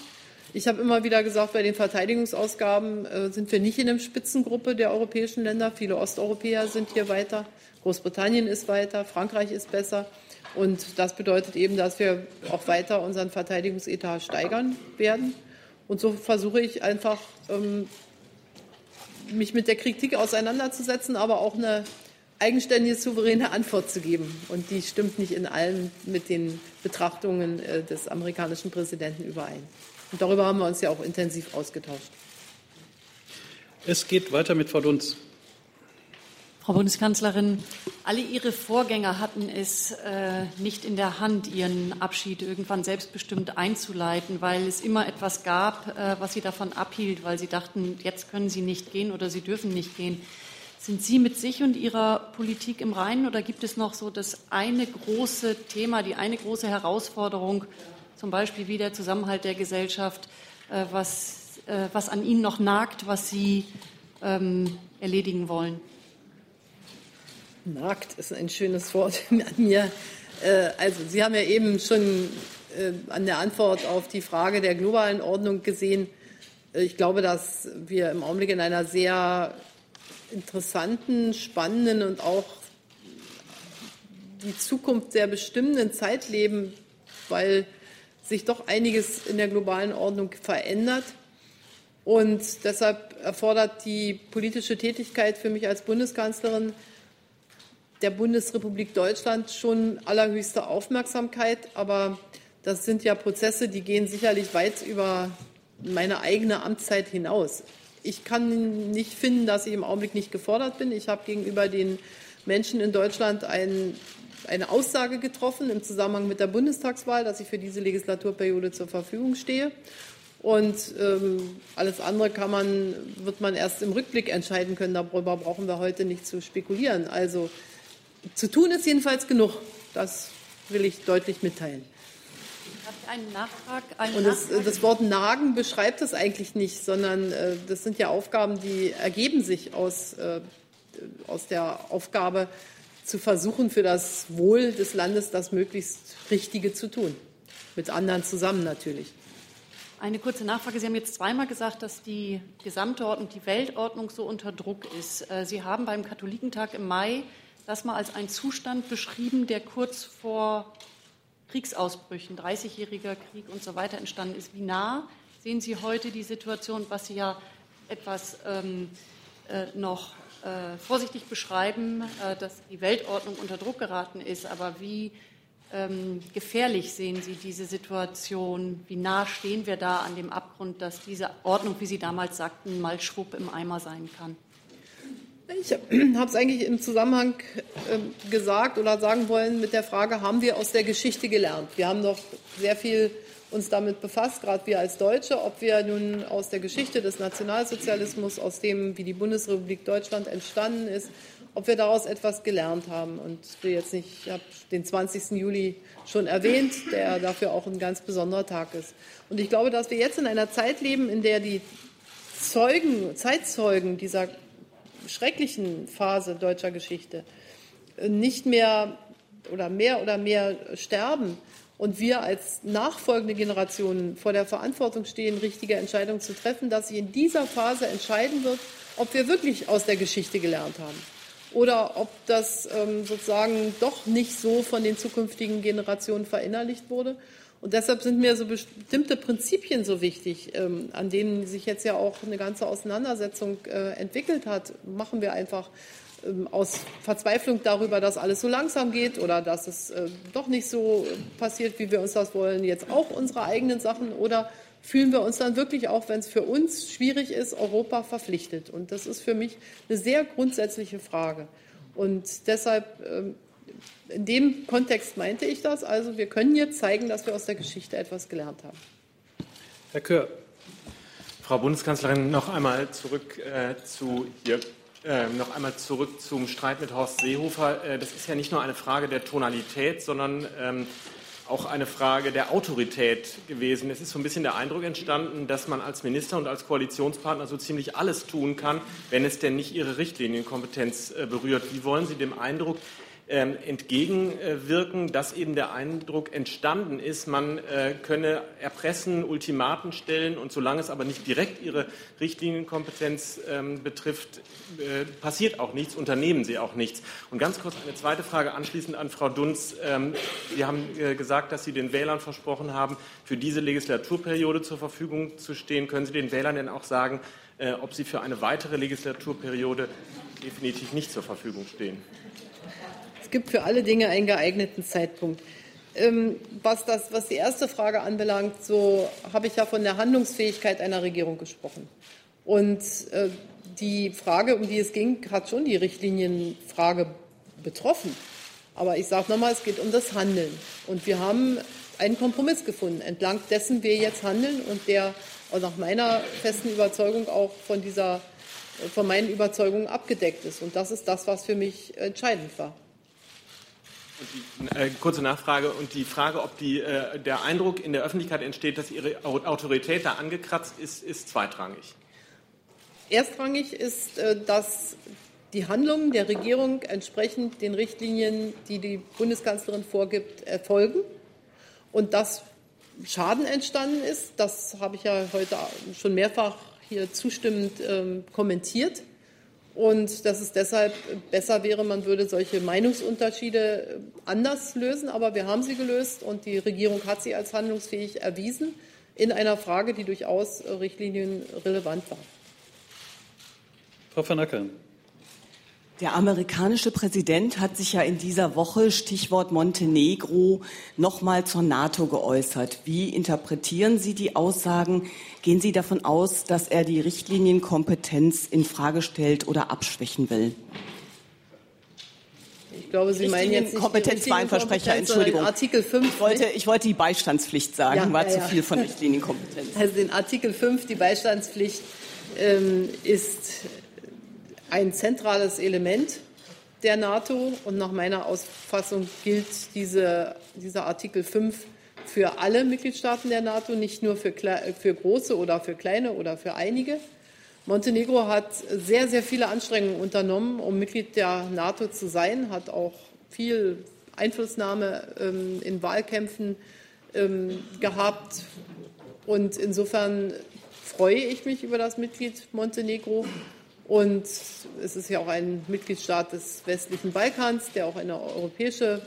Ich habe immer wieder gesagt, bei den Verteidigungsausgaben äh, sind wir nicht in der Spitzengruppe der europäischen Länder. Viele Osteuropäer sind hier weiter. Großbritannien ist weiter. Frankreich ist besser. Und das bedeutet eben, dass wir auch weiter unseren Verteidigungsetat steigern werden. Und so versuche ich einfach, ähm, mich mit der Kritik auseinanderzusetzen, aber auch eine eigenständige, souveräne Antwort zu geben. Und die stimmt nicht in allem mit den Betrachtungen äh, des amerikanischen Präsidenten überein. Und darüber haben wir uns ja auch intensiv ausgetauscht. Es geht weiter mit Frau Dunz. Frau Bundeskanzlerin, alle Ihre Vorgänger hatten es äh, nicht in der Hand, Ihren Abschied irgendwann selbstbestimmt einzuleiten, weil es immer etwas gab, äh, was Sie davon abhielt, weil Sie dachten, jetzt können Sie nicht gehen oder Sie dürfen nicht gehen. Sind Sie mit sich und Ihrer Politik im Reinen oder gibt es noch so das eine große Thema, die eine große Herausforderung, zum Beispiel wie der Zusammenhalt der Gesellschaft, äh, was, äh, was an Ihnen noch nagt, was Sie ähm, erledigen wollen? Nagt ist ein schönes Wort an mir. Äh, also Sie haben ja eben schon äh, an der Antwort auf die Frage der globalen Ordnung gesehen. Äh, ich glaube, dass wir im Augenblick in einer sehr interessanten, spannenden und auch die Zukunft sehr bestimmenden Zeit leben, weil sich doch einiges in der globalen Ordnung verändert. Und deshalb erfordert die politische Tätigkeit für mich als Bundeskanzlerin der Bundesrepublik Deutschland schon allerhöchste Aufmerksamkeit. Aber das sind ja Prozesse, die gehen sicherlich weit über meine eigene Amtszeit hinaus. Ich kann nicht finden, dass ich im Augenblick nicht gefordert bin. Ich habe gegenüber den Menschen in Deutschland ein, eine Aussage getroffen im Zusammenhang mit der Bundestagswahl, dass ich für diese Legislaturperiode zur Verfügung stehe. Und ähm, alles andere kann man, wird man erst im Rückblick entscheiden können. Darüber brauchen wir heute nicht zu spekulieren. Also zu tun ist jedenfalls genug. Das will ich deutlich mitteilen. Einen Nachtrag, einen Und das, das, Wort Nagen beschreibt das eigentlich nicht, sondern äh, das sind ja Aufgaben, die ergeben sich aus, äh, aus der Aufgabe, zu versuchen, für das Wohl des Landes das möglichst Richtige zu tun. Mit anderen zusammen natürlich. Eine kurze Nachfrage. Sie haben jetzt zweimal gesagt, dass die gesamte Ordnung, die Weltordnung so unter Druck ist. Äh, Sie haben beim Katholikentag im Mai das mal als einen Zustand beschrieben, der kurz vor Kriegsausbrüchen, 30-jähriger Krieg und so weiter entstanden ist. Wie nah sehen Sie heute die Situation, was Sie ja etwas ähm, äh, noch äh, vorsichtig beschreiben, äh, dass die Weltordnung unter Druck geraten ist, aber wie ähm, gefährlich sehen Sie diese Situation? Wie nah stehen wir da an dem Abgrund, dass diese Ordnung, wie Sie damals sagten, mal schwupp im Eimer sein kann? Ich habe es eigentlich im Zusammenhang äh, gesagt oder sagen wollen mit der Frage, haben wir aus der Geschichte gelernt? Wir haben doch sehr viel uns damit befasst, gerade wir als Deutsche, ob wir nun aus der Geschichte des Nationalsozialismus, aus dem, wie die Bundesrepublik Deutschland entstanden ist, ob wir daraus etwas gelernt haben. Und ich will jetzt nicht, ich habe den 20. Juli schon erwähnt, der dafür auch ein ganz besonderer Tag ist. Und ich glaube, dass wir jetzt in einer Zeit leben, in der die Zeugen, Zeitzeugen dieser schrecklichen Phase deutscher Geschichte nicht mehr oder mehr oder mehr sterben und wir als nachfolgende Generationen vor der Verantwortung stehen, richtige Entscheidungen zu treffen, dass sich in dieser Phase entscheiden wird, ob wir wirklich aus der Geschichte gelernt haben oder ob das ähm, sozusagen doch nicht so von den zukünftigen Generationen verinnerlicht wurde. Und deshalb sind mir so bestimmte Prinzipien so wichtig, ähm, an denen sich jetzt ja auch eine ganze Auseinandersetzung äh, entwickelt hat. Machen wir einfach ähm, aus Verzweiflung darüber, dass alles so langsam geht oder dass es äh, doch nicht so passiert, wie wir uns das wollen, jetzt auch unsere eigenen Sachen oder fühlen wir uns dann wirklich auch, wenn es für uns schwierig ist, Europa verpflichtet? Und das ist für mich eine sehr grundsätzliche Frage. Und deshalb, ähm, in dem Kontext meinte ich das. Also wir können jetzt zeigen, dass wir aus der Geschichte etwas gelernt haben. Herr Kör. Frau Bundeskanzlerin, noch einmal zurück äh, zu Ihr ähm, noch einmal zurück zum Streit mit Horst Seehofer. Äh, das ist ja nicht nur eine Frage der Tonalität, sondern ähm, auch eine Frage der Autorität gewesen. Es ist so ein bisschen der Eindruck entstanden, dass man als Minister und als Koalitionspartner so ziemlich alles tun kann, wenn es denn nicht Ihre Richtlinienkompetenz äh, berührt. Wie wollen Sie dem Eindruck entgegenwirken, dass eben der Eindruck entstanden ist, man äh, könne erpressen, Ultimaten stellen und solange es aber nicht direkt ihre Richtlinienkompetenz ähm, betrifft, äh, passiert auch nichts, unternehmen sie auch nichts. Und ganz kurz eine zweite Frage anschließend an Frau Dunz. Ähm, sie haben äh, gesagt, dass Sie den Wählern versprochen haben, für diese Legislaturperiode zur Verfügung zu stehen. Können Sie den Wählern denn auch sagen, ob Sie für eine weitere Legislaturperiode definitiv nicht zur Verfügung stehen? Es gibt für alle Dinge einen geeigneten Zeitpunkt. Ähm, was, das, was die erste Frage anbelangt, so habe ich ja von der Handlungsfähigkeit einer Regierung gesprochen. Und äh, die Frage, um die es ging, hat schon die Richtlinienfrage betroffen. Aber ich sage nochmal, es geht um das Handeln. Und wir haben einen Kompromiss gefunden, entlang dessen wir jetzt handeln und der nach meiner festen Überzeugung auch von dieser, von meinen Überzeugungen abgedeckt ist. Und das ist das, was für mich entscheidend war. Die, äh, kurze Nachfrage und die Frage, ob die, äh, der Eindruck in der Öffentlichkeit entsteht, dass Ihre Autorität da angekratzt ist, ist zweitrangig. Erstrangig ist, äh, dass die Handlungen der Regierung entsprechend den Richtlinien, die die Bundeskanzlerin vorgibt, erfolgen und dass Schaden entstanden ist. Das habe ich ja heute schon mehrfach hier zustimmend ähm, kommentiert und dass es deshalb besser wäre, man würde solche Meinungsunterschiede anders lösen. Aber wir haben sie gelöst und die Regierung hat sie als handlungsfähig erwiesen in einer Frage, die durchaus richtlinienrelevant war. Frau van Ackern. Der amerikanische Präsident hat sich ja in dieser Woche, Stichwort Montenegro, nochmal zur NATO geäußert. Wie interpretieren Sie die Aussagen? Gehen Sie davon aus, dass er die Richtlinienkompetenz in Frage stellt oder abschwächen will? Ich glaube, Sie meinen jetzt nicht Kompetenz war ein Versprecher, Entschuldigung. Artikel 5. Ich wollte, ich wollte die Beistandspflicht sagen, ja, war ja, zu viel von Richtlinienkompetenz. Also den Artikel 5, die Beistandspflicht, ähm, ist ein zentrales Element der NATO und nach meiner Auffassung gilt diese, dieser Artikel 5 für alle Mitgliedstaaten der NATO, nicht nur für, für große oder für kleine oder für einige. Montenegro hat sehr, sehr viele Anstrengungen unternommen, um Mitglied der NATO zu sein, hat auch viel Einflussnahme ähm, in Wahlkämpfen ähm, gehabt. Und insofern freue ich mich über das Mitglied Montenegro. Und es ist ja auch ein Mitgliedstaat des westlichen Balkans, der auch eine europäische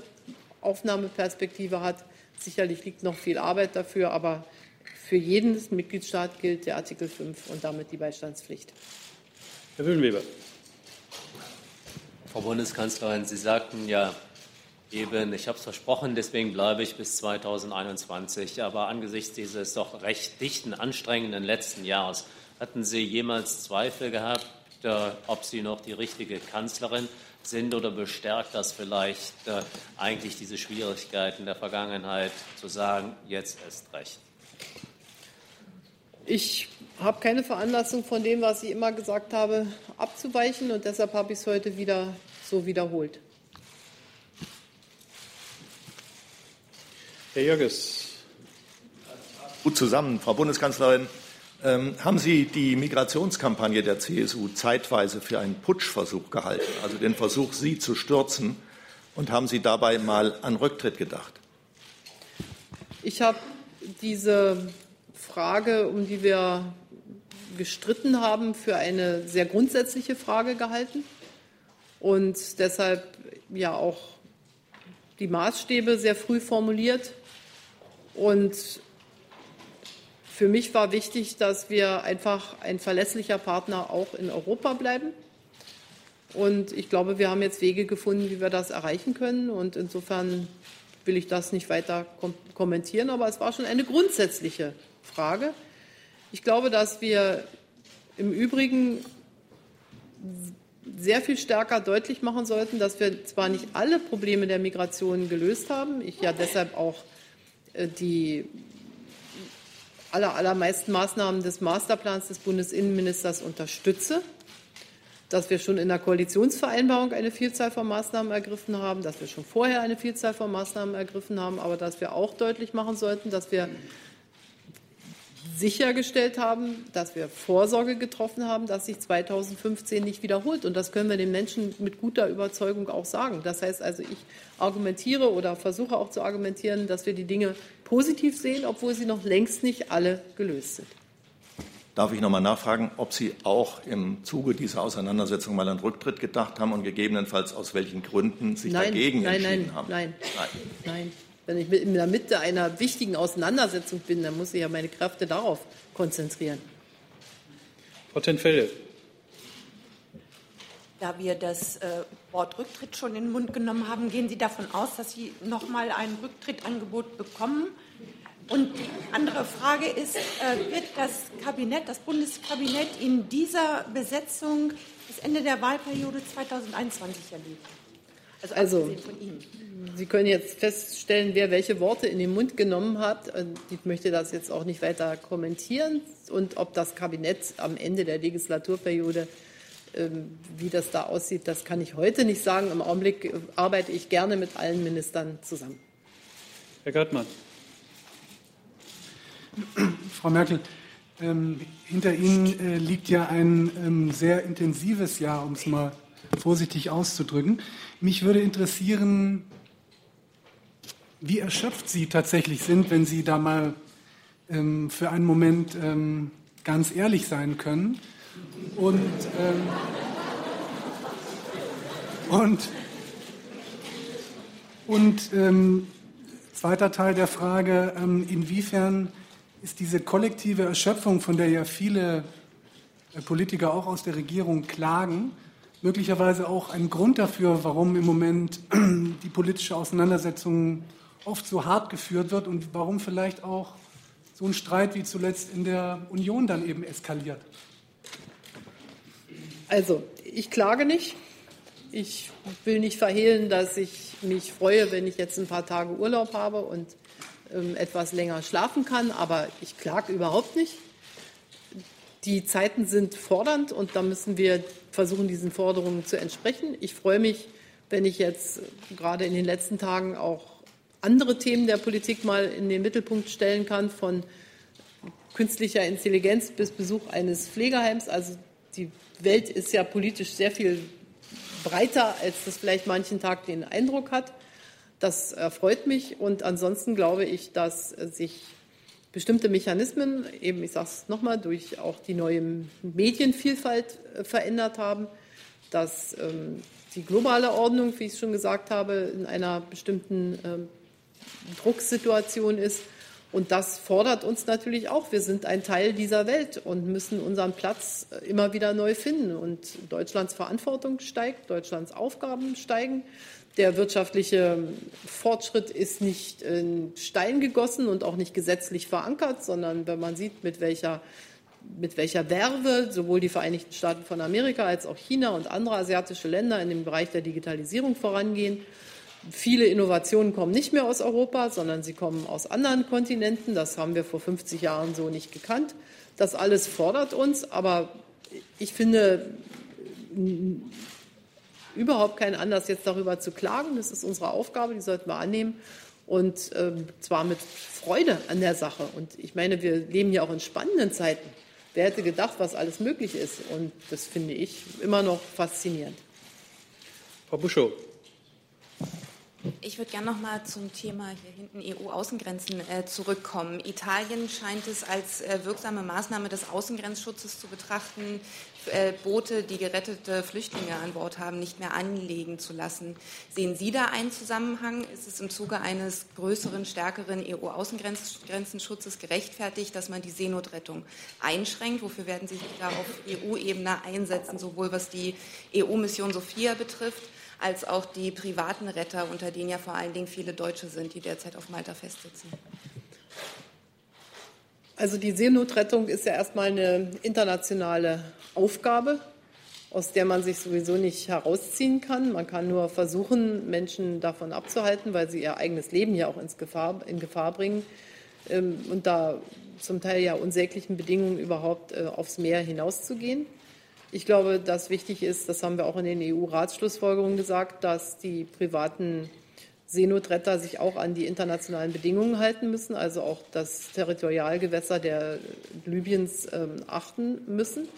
Aufnahmeperspektive hat. Sicherlich liegt noch viel Arbeit dafür, aber für jeden Mitgliedstaat gilt der Artikel 5 und damit die Beistandspflicht. Herr Wühlenweber. Frau Bundeskanzlerin, Sie sagten ja eben, ich habe es versprochen, deswegen bleibe ich bis 2021. Aber angesichts dieses doch recht dichten, anstrengenden letzten Jahres, hatten Sie jemals Zweifel gehabt, ob Sie noch die richtige Kanzlerin sind oder bestärkt das vielleicht äh, eigentlich diese Schwierigkeiten der Vergangenheit zu sagen, jetzt erst recht? Ich habe keine Veranlassung von dem, was ich immer gesagt habe, abzuweichen und deshalb habe ich es heute wieder so wiederholt. Herr Jörges. Gut zusammen, Frau Bundeskanzlerin. Ähm, haben Sie die Migrationskampagne der CSU zeitweise für einen Putschversuch gehalten, also den Versuch, Sie zu stürzen? Und haben Sie dabei mal an Rücktritt gedacht? Ich habe diese Frage, um die wir gestritten haben, für eine sehr grundsätzliche Frage gehalten und deshalb ja auch die Maßstäbe sehr früh formuliert. Und für mich war wichtig, dass wir einfach ein verlässlicher Partner auch in Europa bleiben. Und ich glaube, wir haben jetzt Wege gefunden, wie wir das erreichen können. Und insofern will ich das nicht weiter kommentieren. Aber es war schon eine grundsätzliche Frage. Ich glaube, dass wir im Übrigen sehr viel stärker deutlich machen sollten, dass wir zwar nicht alle Probleme der Migration gelöst haben, ich ja deshalb auch äh, die aller, allermeisten Maßnahmen des Masterplans des Bundesinnenministers unterstütze, dass wir schon in der Koalitionsvereinbarung eine Vielzahl von Maßnahmen ergriffen haben, dass wir schon vorher eine Vielzahl von Maßnahmen ergriffen haben, aber dass wir auch deutlich machen sollten, dass wir sichergestellt haben, dass wir Vorsorge getroffen haben, dass sich 2015 nicht wiederholt. Und das können wir den Menschen mit guter Überzeugung auch sagen. Das heißt also, ich argumentiere oder versuche auch zu argumentieren, dass wir die Dinge positiv sehen, obwohl sie noch längst nicht alle gelöst sind. Darf ich noch mal nachfragen, ob Sie auch im Zuge dieser Auseinandersetzung mal an Rücktritt gedacht haben und gegebenenfalls aus welchen Gründen sich nein, dagegen nein, entschieden nein, haben? Nein, nein, nein. Wenn ich in der Mitte einer wichtigen Auseinandersetzung bin, dann muss ich ja meine Kräfte darauf konzentrieren. Frau Tenfelde. Da wir das äh, Wort Rücktritt schon in den Mund genommen haben, gehen Sie davon aus, dass Sie noch mal ein Rücktrittangebot bekommen? Und die andere Frage ist, äh, wird das Kabinett, das Bundeskabinett in dieser Besetzung bis Ende der Wahlperiode 2021 erleben? Also, also Sie können jetzt feststellen, wer welche Worte in den Mund genommen hat. Ich möchte das jetzt auch nicht weiter kommentieren. Und ob das Kabinett am Ende der Legislaturperiode, ähm, wie das da aussieht, das kann ich heute nicht sagen. Im Augenblick arbeite ich gerne mit allen Ministern zusammen. Herr Gartmann. Frau Merkel, ähm, hinter Ihnen äh, liegt ja ein ähm, sehr intensives Jahr, um es mal vorsichtig auszudrücken. Mich würde interessieren, wie erschöpft Sie tatsächlich sind, wenn Sie da mal ähm, für einen Moment ähm, ganz ehrlich sein können. Und, ähm, und, und ähm, zweiter Teil der Frage, ähm, inwiefern ist diese kollektive Erschöpfung, von der ja viele äh, Politiker auch aus der Regierung klagen, möglicherweise auch ein Grund dafür, warum im Moment die politische Auseinandersetzung oft so hart geführt wird und warum vielleicht auch so ein Streit wie zuletzt in der Union dann eben eskaliert. Also, ich klage nicht. Ich will nicht verhehlen, dass ich mich freue, wenn ich jetzt ein paar Tage Urlaub habe und ähm, etwas länger schlafen kann, aber ich klage überhaupt nicht. Die Zeiten sind fordernd und da müssen wir versuchen, diesen Forderungen zu entsprechen. Ich freue mich, wenn ich jetzt gerade in den letzten Tagen auch andere Themen der Politik mal in den Mittelpunkt stellen kann, von künstlicher Intelligenz bis Besuch eines Pflegeheims. Also die Welt ist ja politisch sehr viel breiter, als das vielleicht manchen Tag den Eindruck hat. Das erfreut mich und ansonsten glaube ich, dass sich bestimmte Mechanismen, eben ich sage es nochmal, durch auch die neue Medienvielfalt äh, verändert haben, dass ähm, die globale Ordnung, wie ich schon gesagt habe, in einer bestimmten ähm, Drucksituation ist. Und das fordert uns natürlich auch. Wir sind ein Teil dieser Welt und müssen unseren Platz äh, immer wieder neu finden. Und Deutschlands Verantwortung steigt, Deutschlands Aufgaben steigen. Der wirtschaftliche Fortschritt ist nicht in Stein gegossen und auch nicht gesetzlich verankert, sondern wenn man sieht, mit welcher, mit welcher Werbe sowohl die Vereinigten Staaten von Amerika als auch China und andere asiatische Länder in dem Bereich der Digitalisierung vorangehen. Viele Innovationen kommen nicht mehr aus Europa, sondern sie kommen aus anderen Kontinenten. Das haben wir vor 50 Jahren so nicht gekannt Das alles fordert uns, aber ich finde überhaupt keinen Anlass, jetzt darüber zu klagen. Das ist unsere Aufgabe, die sollten wir annehmen. Und ähm, zwar mit Freude an der Sache. Und ich meine, wir leben ja auch in spannenden Zeiten. Wer hätte gedacht, was alles möglich ist? Und das finde ich immer noch faszinierend. Frau Buschow. Ich würde gerne noch mal zum Thema hier hinten EU-Außengrenzen äh, zurückkommen. Italien scheint es als äh, wirksame Maßnahme des Außengrenzschutzes zu betrachten, Boote, die gerettete Flüchtlinge an Bord haben, nicht mehr anlegen zu lassen. Sehen Sie da einen Zusammenhang? Ist es im Zuge eines größeren, stärkeren EU-Außengrenzenschutzes gerechtfertigt, dass man die Seenotrettung einschränkt? Wofür werden Sie sich da auf EU-Ebene einsetzen, sowohl was die EU-Mission Sophia betrifft? als auch die privaten Retter, unter denen ja vor allen Dingen viele Deutsche sind, die derzeit auf Malta festsitzen? Also die Seenotrettung ist ja erstmal eine internationale Aufgabe, aus der man sich sowieso nicht herausziehen kann. Man kann nur versuchen, Menschen davon abzuhalten, weil sie ihr eigenes Leben ja auch ins Gefahr, in Gefahr bringen ähm, und da zum Teil ja unsäglichen Bedingungen überhaupt äh, aufs Meer hinauszugehen. Ich glaube, dass wichtig ist, das haben wir auch in den EU-Ratsschlussfolgerungen gesagt, dass die privaten Seenotretter sich auch an die internationalen Bedingungen halten müssen, also auch das Territorialgewässer der Libyens ähm, achten müssen.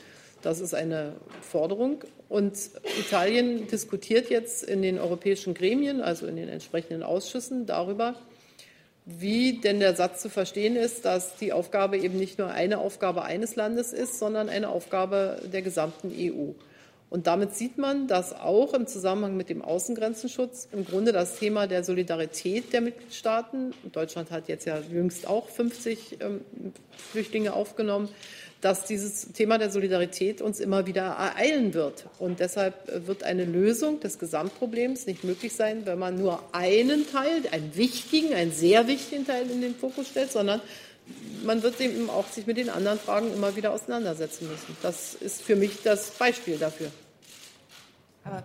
Das ist eine Forderung. Und Italien diskutiert jetzt in den europäischen Gremien, also in den entsprechenden Ausschüssen, darüber, wie denn der Satz zu verstehen ist, dass die Aufgabe eben nicht nur eine Aufgabe eines Landes ist, sondern eine Aufgabe der gesamten EU. Und damit sieht man, dass auch im Zusammenhang mit dem Außengrenzenschutz im Grunde das Thema der Solidarität der Mitgliedstaaten, Deutschland hat jetzt ja jüngst auch 50 ähm, Flüchtlinge aufgenommen, dass dieses Thema der Solidarität uns immer wieder ereilen wird. Und deshalb wird eine Lösung des Gesamtproblems nicht möglich sein, wenn man nur einen Teil, einen wichtigen, einen sehr wichtigen Teil in den Fokus stellt, sondern man wird eben auch sich mit den anderen Fragen immer wieder auseinandersetzen müssen. Das ist für mich das Beispiel dafür. Aber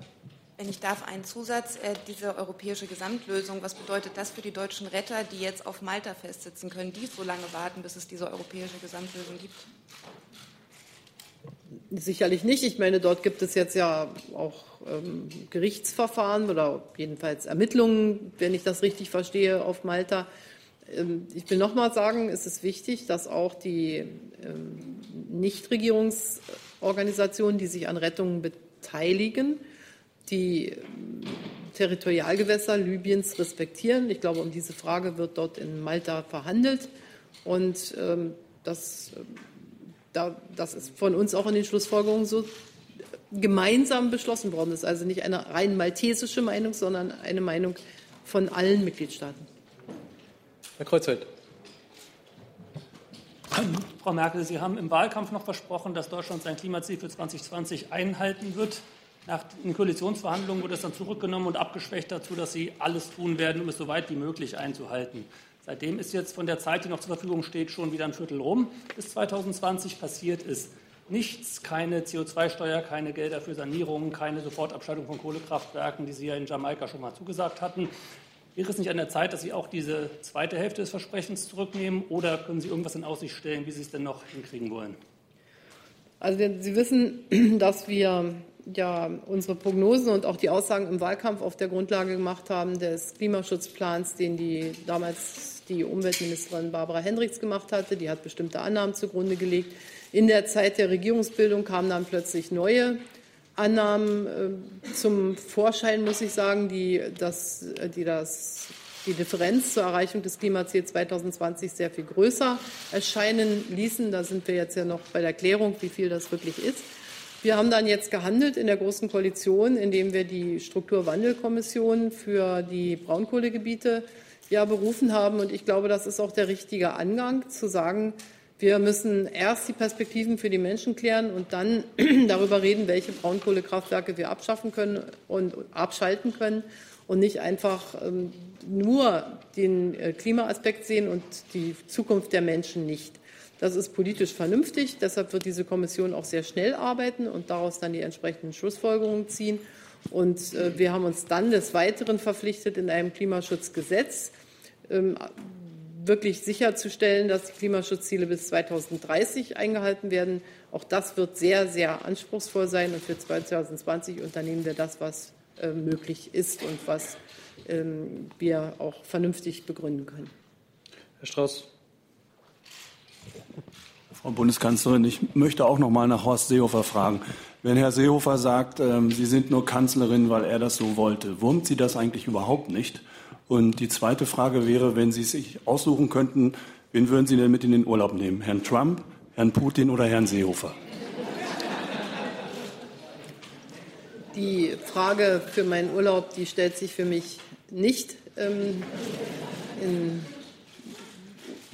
wenn ich darf, einen Zusatz, äh, diese europäische Gesamtlösung, was bedeutet das für die deutschen Retter, die jetzt auf Malta festsitzen können, die so lange warten, bis es diese europäische Gesamtlösung gibt? Sicherlich nicht. Ich meine, dort gibt es jetzt ja auch ähm, Gerichtsverfahren oder jedenfalls Ermittlungen, wenn ich das richtig verstehe, auf Malta. Ähm, ich will noch mal sagen, es ist wichtig, dass auch die ähm, Nichtregierungsorganisationen, die sich an Rettungen beteiligen, die Territorialgewässer Libyens respektieren. Ich glaube, um diese Frage wird dort in Malta verhandelt. Und ähm, das, da, das ist von uns auch in den Schlussfolgerungen so gemeinsam beschlossen worden. Das ist also nicht eine rein maltesische Meinung, sondern eine Meinung von allen Mitgliedstaaten. Herr Kreuzfeld. Frau Merkel, Sie haben im Wahlkampf noch versprochen, dass Deutschland sein Klimaziel für 2020 einhalten wird. Nach den Koalitionsverhandlungen wurde es dann zurückgenommen und abgeschwächt dazu, dass Sie alles tun werden, um es so weit wie möglich einzuhalten. Seitdem ist jetzt von der Zeit, die noch zur Verfügung steht, schon wieder ein Viertel rum. Bis 2020 passiert ist nichts, keine CO2-Steuer, keine Gelder für Sanierungen, keine Sofortabschaltung von Kohlekraftwerken, die Sie ja in Jamaika schon mal zugesagt hatten. Wäre es nicht an der Zeit, dass Sie auch diese zweite Hälfte des Versprechens zurücknehmen oder können Sie irgendwas in Aussicht stellen, wie Sie es denn noch hinkriegen wollen? Also Sie wissen, dass wir ja unsere Prognosen und auch die Aussagen im Wahlkampf auf der Grundlage gemacht haben des Klimaschutzplans, den die damals die Umweltministerin Barbara Hendricks gemacht hatte. Die hat bestimmte Annahmen zugrunde gelegt. In der Zeit der Regierungsbildung kamen dann plötzlich neue Annahmen äh, zum Vorschein, muss ich sagen, die das, die das die Differenz zur Erreichung des Klimaziels 2020 sehr viel größer erscheinen ließen. Da sind wir jetzt ja noch bei der Klärung, wie viel das wirklich ist. Wir haben dann jetzt gehandelt in der Großen Koalition, indem wir die Strukturwandelkommission für die Braunkohlegebiete ja berufen haben. Und ich glaube, das ist auch der richtige Angang, zu sagen, wir müssen erst die Perspektiven für die Menschen klären und dann darüber reden, welche Braunkohlekraftwerke wir abschaffen können und abschalten können und nicht einfach ähm, nur den äh, Klimaaspekt sehen und die Zukunft der Menschen nicht. Das ist politisch vernünftig. Deshalb wird diese Kommission auch sehr schnell arbeiten und daraus dann die entsprechenden Schlussfolgerungen ziehen. Und äh, wir haben uns dann des Weiteren verpflichtet, in einem Klimaschutzgesetz ähm, wirklich sicherzustellen, dass die Klimaschutzziele bis 2030 eingehalten werden. Auch das wird sehr, sehr anspruchsvoll sein. Und für 2020 unternehmen wir das, was äh, möglich ist und was ähm, wir auch vernünftig begründen können. Herr Strauß. Frau Bundeskanzlerin, ich möchte auch noch mal nach Horst Seehofer fragen. Wenn Herr Seehofer sagt, ähm, Sie sind nur Kanzlerin, weil er das so wollte, wurmt Sie das eigentlich überhaupt nicht? Und die zweite Frage wäre, wenn Sie sich aussuchen könnten, wen würden Sie denn mit in den Urlaub nehmen? Herrn Trump, Herrn Putin oder Herrn Seehofer? Die Frage für meinen Urlaub, die stellt sich für mich nicht. Ähm,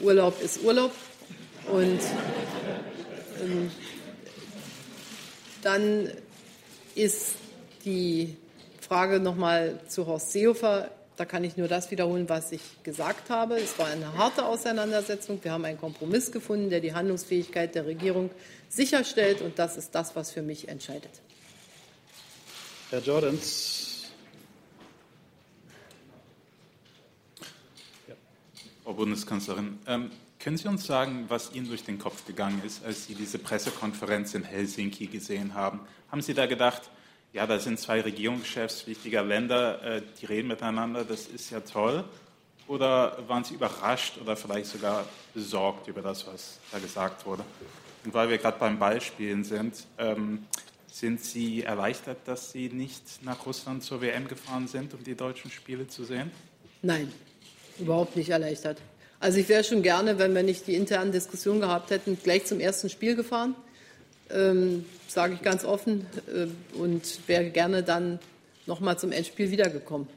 Urlaub ist Urlaub. Und ähm, dann ist die Frage nochmal zu Horst Seehofer. Da kann ich nur das wiederholen, was ich gesagt habe. Es war eine harte Auseinandersetzung. Wir haben einen Kompromiss gefunden, der die Handlungsfähigkeit der Regierung sicherstellt. Und das ist das, was für mich entscheidet. Herr Jordans. Frau Bundeskanzlerin, ähm, können Sie uns sagen, was Ihnen durch den Kopf gegangen ist, als Sie diese Pressekonferenz in Helsinki gesehen haben? Haben Sie da gedacht, ja, da sind zwei Regierungschefs wichtiger Länder, äh, die reden miteinander, das ist ja toll? Oder waren Sie überrascht oder vielleicht sogar besorgt über das, was da gesagt wurde? Und weil wir gerade beim Beispielen sind, ähm, sind Sie erleichtert, dass Sie nicht nach Russland zur WM gefahren sind, um die deutschen Spiele zu sehen? Nein, überhaupt nicht erleichtert. Also ich wäre schon gerne, wenn wir nicht die internen Diskussionen gehabt hätten, gleich zum ersten Spiel gefahren, ähm, sage ich ganz offen, äh, und wäre gerne dann noch mal zum Endspiel wiedergekommen.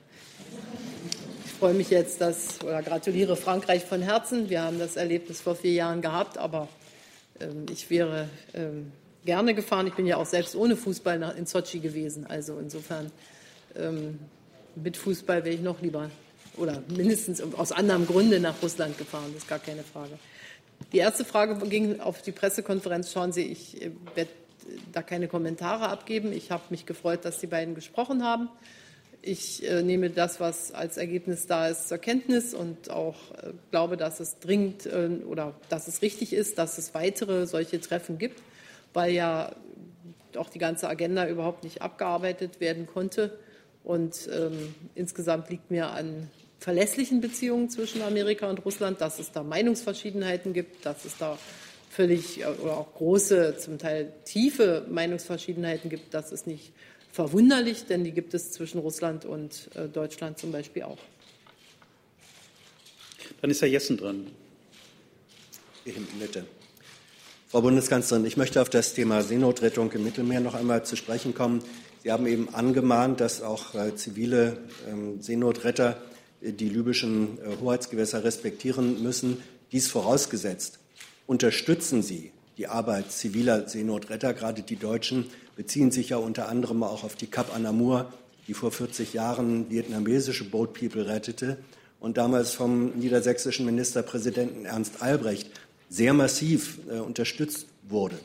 Ich freue mich jetzt, dass oder gratuliere Frankreich von Herzen. Wir haben das Erlebnis vor vier Jahren gehabt, aber ähm, ich wäre ähm, gerne gefahren. Ich bin ja auch selbst ohne Fußball in Sochi gewesen. Also insofern ähm, mit Fußball wäre ich noch lieber oder mindestens aus anderem Grunde nach Russland gefahren, das ist gar keine Frage. Die erste Frage ging auf die Pressekonferenz. Schauen Sie, ich äh, werde da keine Kommentare abgeben. Ich habe mich gefreut, dass die beiden gesprochen haben. Ich äh, nehme das, was als Ergebnis da ist, zur Kenntnis und auch äh, glaube, dass es dringend äh, oder dass es richtig ist, dass es weitere solche Treffen gibt, weil ja auch die ganze Agenda überhaupt nicht abgearbeitet werden konnte. Und ähm, insgesamt liegt mir an verlässlichen Beziehungen zwischen Amerika und Russland, dass es da Meinungsverschiedenheiten gibt, dass es da völlig äh, oder auch große, zum Teil tiefe Meinungsverschiedenheiten gibt. Das ist nicht verwunderlich, denn die gibt es zwischen Russland und äh, Deutschland zum Beispiel auch. Dann ist Herr Jessen dran. Bitte. Frau Bundeskanzlerin, ich möchte auf das Thema Seenotrettung im Mittelmeer noch einmal zu sprechen kommen. Sie haben eben angemahnt, dass auch äh, zivile ähm, Seenotretter die libyschen äh, Hoheitsgewässer respektieren müssen. Dies vorausgesetzt, unterstützen Sie die Arbeit ziviler Seenotretter. Gerade die Deutschen beziehen sich ja unter anderem auch auf die Cap Anamur, die vor 40 Jahren vietnamesische Boat People rettete und damals vom niedersächsischen Ministerpräsidenten Ernst Albrecht sehr massiv äh, unterstützt wurde.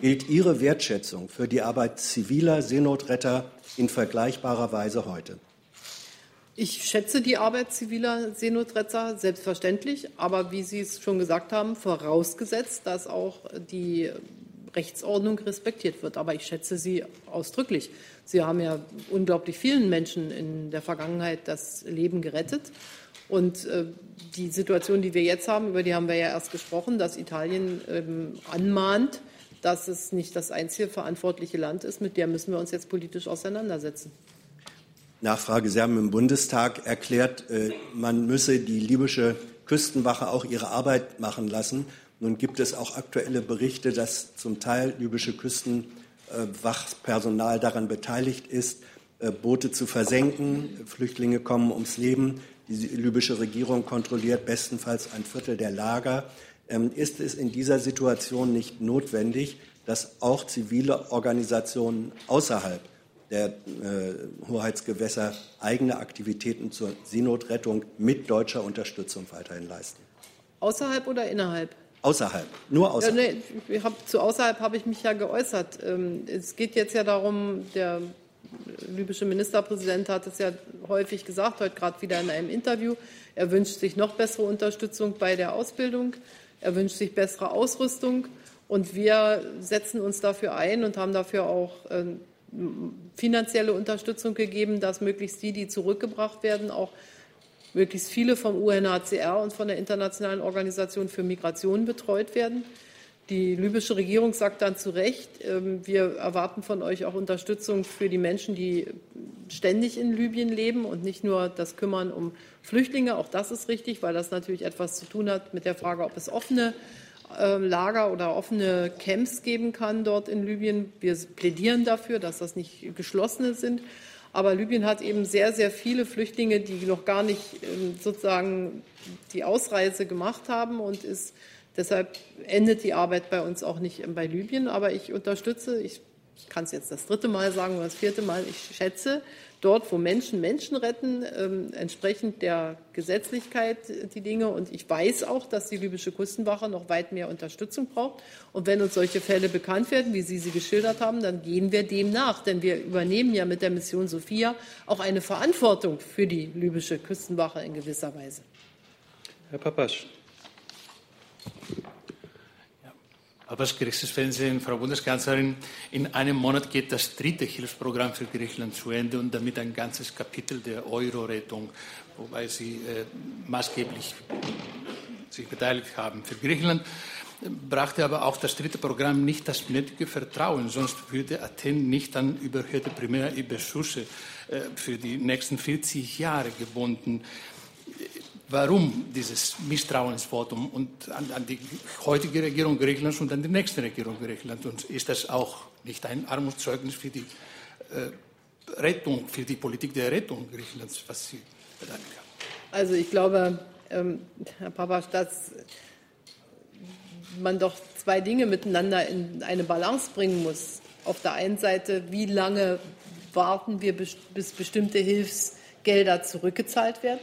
Gilt Ihre Wertschätzung für die Arbeit ziviler Seenotretter in vergleichbarer Weise heute? Ich schätze die Arbeit ziviler Seenotretter selbstverständlich, aber wie Sie es schon gesagt haben, vorausgesetzt, dass auch die Rechtsordnung respektiert wird. Aber ich schätze sie ausdrücklich. Sie haben ja unglaublich vielen Menschen in der Vergangenheit das Leben gerettet. Und äh, die Situation, die wir jetzt haben, über die haben wir ja erst gesprochen, dass Italien ähm, anmahnt, dass es nicht das einzige verantwortliche Land ist, mit der müssen wir uns jetzt politisch auseinandersetzen. Nachfrage. Sie haben im Bundestag erklärt, äh, man müsse die libysche Küstenwache auch ihre Arbeit machen lassen. Nun gibt es auch aktuelle Berichte, dass zum Teil libysche Küstenwachpersonal daran beteiligt ist, äh, Boote zu versenken. Flüchtlinge kommen ums Leben. Die libysche Regierung kontrolliert bestenfalls ein Viertel der Lager. Ähm, ist es in dieser Situation nicht notwendig, dass auch zivile Organisationen außerhalb der äh, Hoheitsgewässer eigene Aktivitäten zur Seenotrettung mit deutscher Unterstützung weiterhin leisten. Außerhalb oder innerhalb? Außerhalb, nur außerhalb. Ja, nee, hab, zu außerhalb habe ich mich ja geäußert. Ähm, es geht jetzt ja darum, der libysche Ministerpräsident hat es ja häufig gesagt, heute gerade wieder in einem Interview. Er wünscht sich noch bessere Unterstützung bei der Ausbildung. Er wünscht sich bessere Ausrüstung. Und wir setzen uns dafür ein und haben dafür auch äh, finanzielle Unterstützung gegeben, dass möglichst die, die zurückgebracht werden, auch möglichst viele vom UNHCR und von der Internationalen Organisation für Migration betreut werden. Die libysche Regierung sagt dann zu Recht, ähm, wir erwarten von euch auch Unterstützung für die Menschen, die ständig in Libyen leben und nicht nur das Kümmern um Flüchtlinge. Auch das ist richtig, weil das natürlich etwas zu tun hat mit der Frage, ob es offene Lager oder offene Camps geben kann dort in Libyen. Wir plädieren dafür, dass das nicht geschlossene sind. Aber Libyen hat eben sehr, sehr viele Flüchtlinge, die noch gar nicht ähm, sozusagen die Ausreise gemacht haben und ist deshalb endet die Arbeit bei uns auch nicht bei Libyen. Aber ich unterstütze, ich kann es jetzt das dritte Mal sagen oder das vierte Mal, ich schätze dort, wo Menschen Menschen retten, ähm, entsprechend der Gesetzlichkeit die Dinge. Und ich weiß auch, dass die libysche Küstenwache noch weit mehr Unterstützung braucht. Und wenn uns solche Fälle bekannt werden, wie Sie sie geschildert haben, dann gehen wir dem nach. Denn wir übernehmen ja mit der Mission Sophia auch eine Verantwortung für die libysche Küstenwache in gewisser Weise. Herr Papasch. Papas Gerichtsfernsehen, Frau Bundeskanzlerin, in einem Monat geht das dritte Hilfsprogramm für Griechenland zu Ende und damit ein ganzes Kapitel der Euro-Rettung, wobei Sie äh, maßgeblich sich beteiligt haben. Für Griechenland brachte aber auch das dritte Programm nicht das nötige Vertrauen, sonst würde Athen nicht an überhöhte Primärüberschüsse äh, für die nächsten 40 Jahre gebunden warum dieses Misstrauensvotum und an, an, die heutige Regierung Griechenlands und an die nächste Regierung Griechenlands. Und ist das auch nicht ein Armutszeugnis für die äh, Rettung, für die Politik der Rettung Griechenlands, was Sie bedanken haben? Also ich glaube, ähm, Herr Papas, dass man doch zwei Dinge miteinander in eine Balance bringen muss. Auf der einen Seite, wie lange warten wir, bis bestimmte Hilfsgelder zurückgezahlt werden?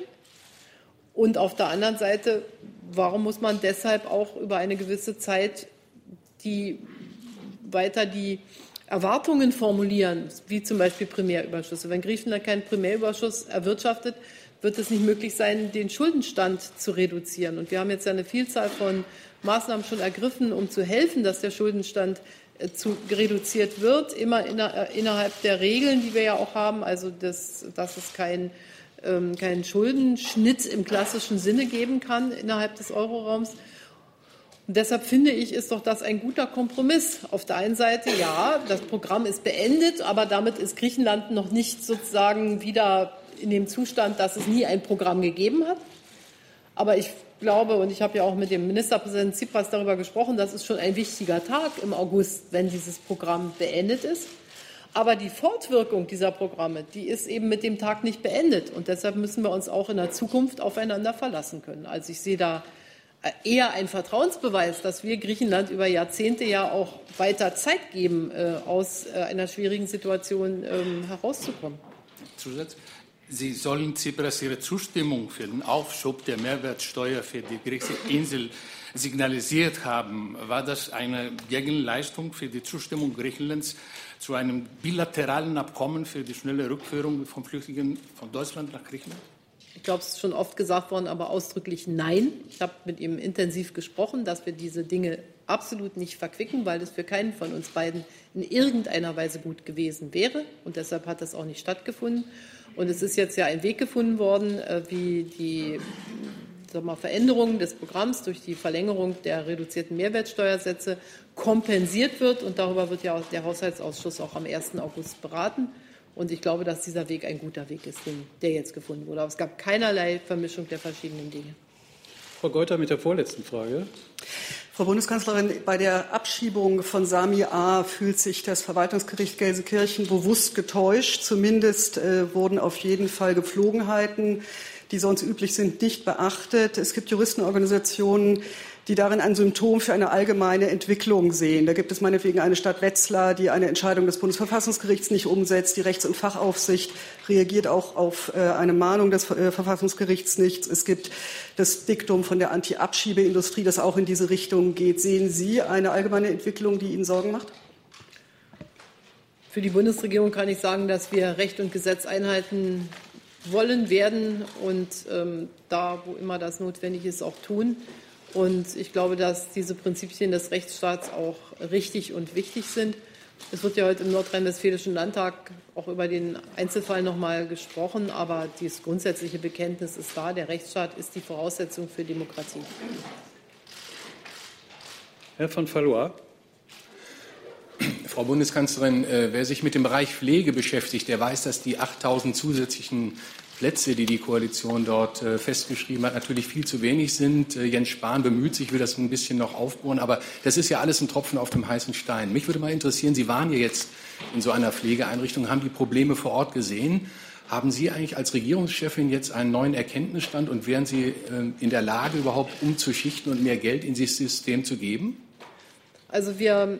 Und auf der anderen Seite, warum muss man deshalb auch über eine gewisse Zeit die, weiter die Erwartungen formulieren, wie zum Beispiel Primärüberschüsse? Wenn Griechenland keinen Primärüberschuss erwirtschaftet, wird es nicht möglich sein, den Schuldenstand zu reduzieren. Und wir haben jetzt eine Vielzahl von Maßnahmen schon ergriffen, um zu helfen, dass der Schuldenstand äh, zu, reduziert wird, immer inner, innerhalb der Regeln, die wir ja auch haben, also das, dass es kein ähm, keinen Schuldenschnitt im klassischen Sinne geben kann innerhalb des Euroraums. Und deshalb finde ich, ist doch das ein guter Kompromiss. Auf der einen Seite, ja, das Programm ist beendet, aber damit ist Griechenland noch nicht sozusagen wieder in dem Zustand, dass es nie ein Programm gegeben hat. Aber ich glaube, und ich habe ja auch mit dem Ministerpräsidenten Tsipras darüber gesprochen, das ist schon ein wichtiger Tag im August, wenn dieses Programm beendet ist. Aber die Fortwirkung dieser Programme, die ist eben mit dem Tag nicht beendet. Und deshalb müssen wir uns auch in der Zukunft aufeinander verlassen können. Also ich sehe da äh, eher einen Vertrauensbeweis, dass wir Griechenland über Jahrzehnte ja auch weiter Zeit geben, äh, aus äh, einer schwierigen Situation ähm, herauszukommen. Zusatz. Sie sollen Tsipras ihre Zustimmung für den Aufschub der Mehrwertsteuer für die griechische Insel signalisiert haben. War das eine Gegenleistung für die Zustimmung Griechenlands zu einem bilateralen Abkommen für die schnelle Rückführung von Flüchtlingen von Deutschland nach Griechenland? Ich glaube, es ist schon oft gesagt worden, aber ausdrücklich nein. Ich habe mit ihm intensiv gesprochen, dass wir diese Dinge absolut nicht verquicken, weil es für keinen von uns beiden in irgendeiner Weise gut gewesen wäre. Und deshalb hat das auch nicht stattgefunden. Und es ist jetzt ja ein Weg gefunden worden, äh, wie die sag mal, Veränderungen des Programms durch die Verlängerung der reduzierten Mehrwertsteuersätze kompensiert wird. Und darüber wird ja der Haushaltsausschuss auch am 1. August beraten. Und ich glaube, dass dieser Weg ein guter Weg ist, der jetzt gefunden wurde. Aber es gab keinerlei Vermischung der verschiedenen Dinge. Frau Geuter mit der vorletzten Frage. Frau Bundeskanzlerin, bei der Abschiebung von Sami A. fühlt sich das Verwaltungsgericht Gelsenkirchen bewusst getäuscht. Zumindest äh, wurden auf jeden Fall Gepflogenheiten die sonst üblich sind, nicht beachtet. Es gibt Juristenorganisationen, die darin ein Symptom für eine allgemeine Entwicklung sehen. Da gibt es meinetwegen eine Stadt Wetzlar, die eine Entscheidung des Bundesverfassungsgerichts nicht umsetzt. Die Rechts- und Fachaufsicht reagiert auch auf äh, eine Mahnung des äh, Verfassungsgerichts nicht. Es gibt das Diktum von der Anti-Abschiebeindustrie, das auch in diese Richtung geht. Sehen Sie eine allgemeine Entwicklung, die Ihnen Sorgen macht? Für die Bundesregierung kann ich sagen, dass wir Recht und Gesetz einhalten wollen, werden und ähm, da, wo immer das notwendig ist, auch tun. Und ich glaube, dass diese Prinzipien des Rechtsstaats auch richtig und wichtig sind. Es wird ja heute im Nordrhein-Westfälischen Landtag auch über den Einzelfall noch mal gesprochen, aber dieses grundsätzliche Bekenntnis ist da. Der Rechtsstaat ist die Voraussetzung für Demokratie. Herr von Fallois. Frau Bundeskanzlerin, äh, wer sich mit dem Bereich Pflege beschäftigt, der weiß, dass die 8000 zusätzlichen Plätze, die die Koalition dort äh, festgeschrieben hat, natürlich viel zu wenig sind. Äh, Jens Spahn bemüht sich, will das ein bisschen noch aufbohren, aber das ist ja alles ein Tropfen auf dem heißen Stein. Mich würde mal interessieren, Sie waren ja jetzt in so einer Pflegeeinrichtung, haben die Probleme vor Ort gesehen. Haben Sie eigentlich als Regierungschefin jetzt einen neuen Erkenntnisstand und wären Sie in der Lage, überhaupt umzuschichten und mehr Geld in dieses System zu geben? Also wir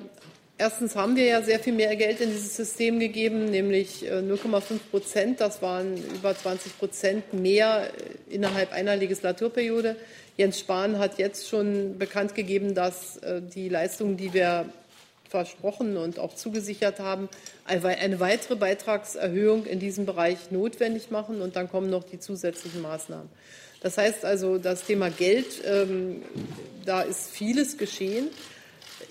Erstens haben wir ja sehr viel mehr Geld in dieses System gegeben, nämlich 0,5 äh, Prozent. Das waren über 20 Prozent mehr äh, innerhalb einer Legislaturperiode. Jens Spahn hat jetzt schon bekannt gegeben, dass äh, die Leistungen, die wir versprochen und auch zugesichert haben, eine weitere Beitragserhöhung in diesem Bereich notwendig machen. Und dann kommen noch die zusätzlichen Maßnahmen. Das heißt also, das Thema Geld, ähm, da ist vieles geschehen.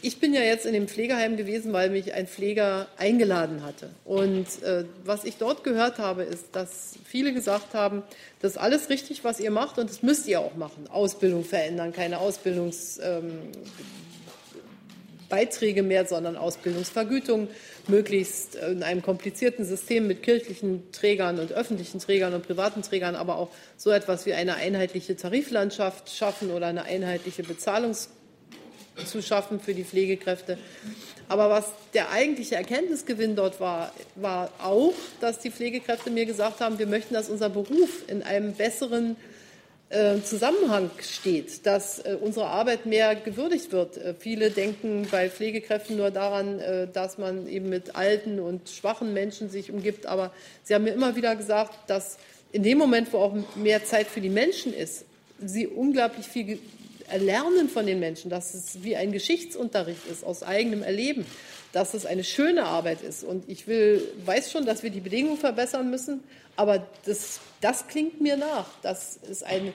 Ich bin ja jetzt in dem Pflegeheim gewesen, weil mich ein Pfleger eingeladen hatte. Und äh, was ich dort gehört habe, ist, dass viele gesagt haben, das ist alles richtig, was ihr macht und das müsst ihr auch machen. Ausbildung verändern, keine Ausbildungsbeiträge ähm, mehr, sondern Ausbildungsvergütung, möglichst in einem komplizierten System mit kirchlichen Trägern und öffentlichen Trägern und privaten Trägern, aber auch so etwas wie eine einheitliche Tariflandschaft schaffen oder eine einheitliche Bezahlungs zu schaffen für die Pflegekräfte. Aber was der eigentliche Erkenntnisgewinn dort war, war auch, dass die Pflegekräfte mir gesagt haben, wir möchten, dass unser Beruf in einem besseren äh, Zusammenhang steht, dass äh, unsere Arbeit mehr gewürdigt wird. Äh, viele denken bei Pflegekräften nur daran, dass man eben mit alten und schwachen Menschen sich umgibt. Aber sie haben mir immer wieder gesagt, dass in dem Moment, wo auch mehr Zeit für die Menschen ist, sie unglaublich viel Erlernen von den Menschen, dass es wie ein Geschichtsunterricht ist aus eigenem Erleben, dass es eine schöne Arbeit ist. Und ich will, weiß schon, dass wir die Bedingungen verbessern müssen, aber das, das klingt mir nach, dass es eine,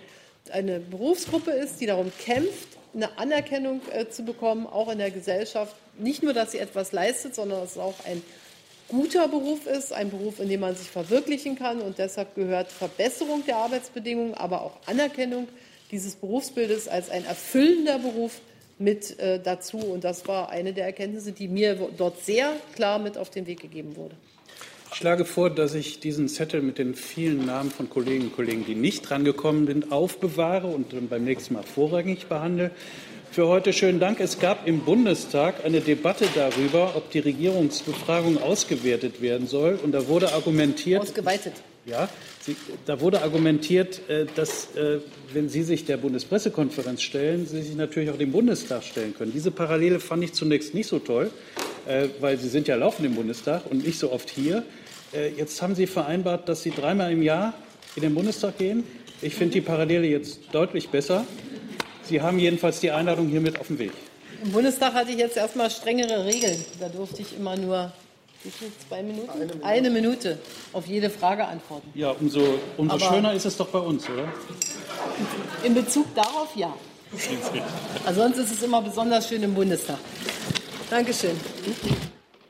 eine Berufsgruppe ist, die darum kämpft, eine Anerkennung äh, zu bekommen, auch in der Gesellschaft. Nicht nur, dass sie etwas leistet, sondern dass es auch ein guter Beruf ist, ein Beruf, in dem man sich verwirklichen kann. Und deshalb gehört Verbesserung der Arbeitsbedingungen, aber auch Anerkennung dieses Berufsbildes als ein erfüllender Beruf mit äh, dazu. Und das war eine der Erkenntnisse, die mir dort sehr klar mit auf den Weg gegeben wurde. Ich schlage vor, dass ich diesen Zettel mit den vielen Namen von Kolleginnen und Kollegen, die nicht drangekommen sind, aufbewahre und dann beim nächsten Mal vorrangig behandle. Für heute schönen Dank. Es gab im Bundestag eine Debatte darüber, ob die Regierungsbefragung ausgewertet werden soll. Und da wurde argumentiert. Ausgeweitet. Ja, Sie, da wurde argumentiert, äh, dass, äh, wenn Sie sich der Bundespressekonferenz stellen, Sie sich natürlich auch dem Bundestag stellen können. Diese Parallele fand ich zunächst nicht so toll, äh, weil Sie sind ja laufend im Bundestag und nicht so oft hier. Jetzt haben Sie vereinbart, dass Sie dreimal im Jahr in den Bundestag gehen. Ich finde die Parallele jetzt deutlich besser. Sie haben jedenfalls die Einladung hiermit auf dem Weg. Im Bundestag hatte ich jetzt erstmal strengere Regeln. Da durfte ich immer nur wie viel? Zwei Minuten? Eine Minute. Eine Minute auf jede Frage antworten. Ja, umso, umso schöner ist es doch bei uns, oder? In Bezug darauf ja. Ansonsten ist es immer besonders schön im Bundestag. Dankeschön.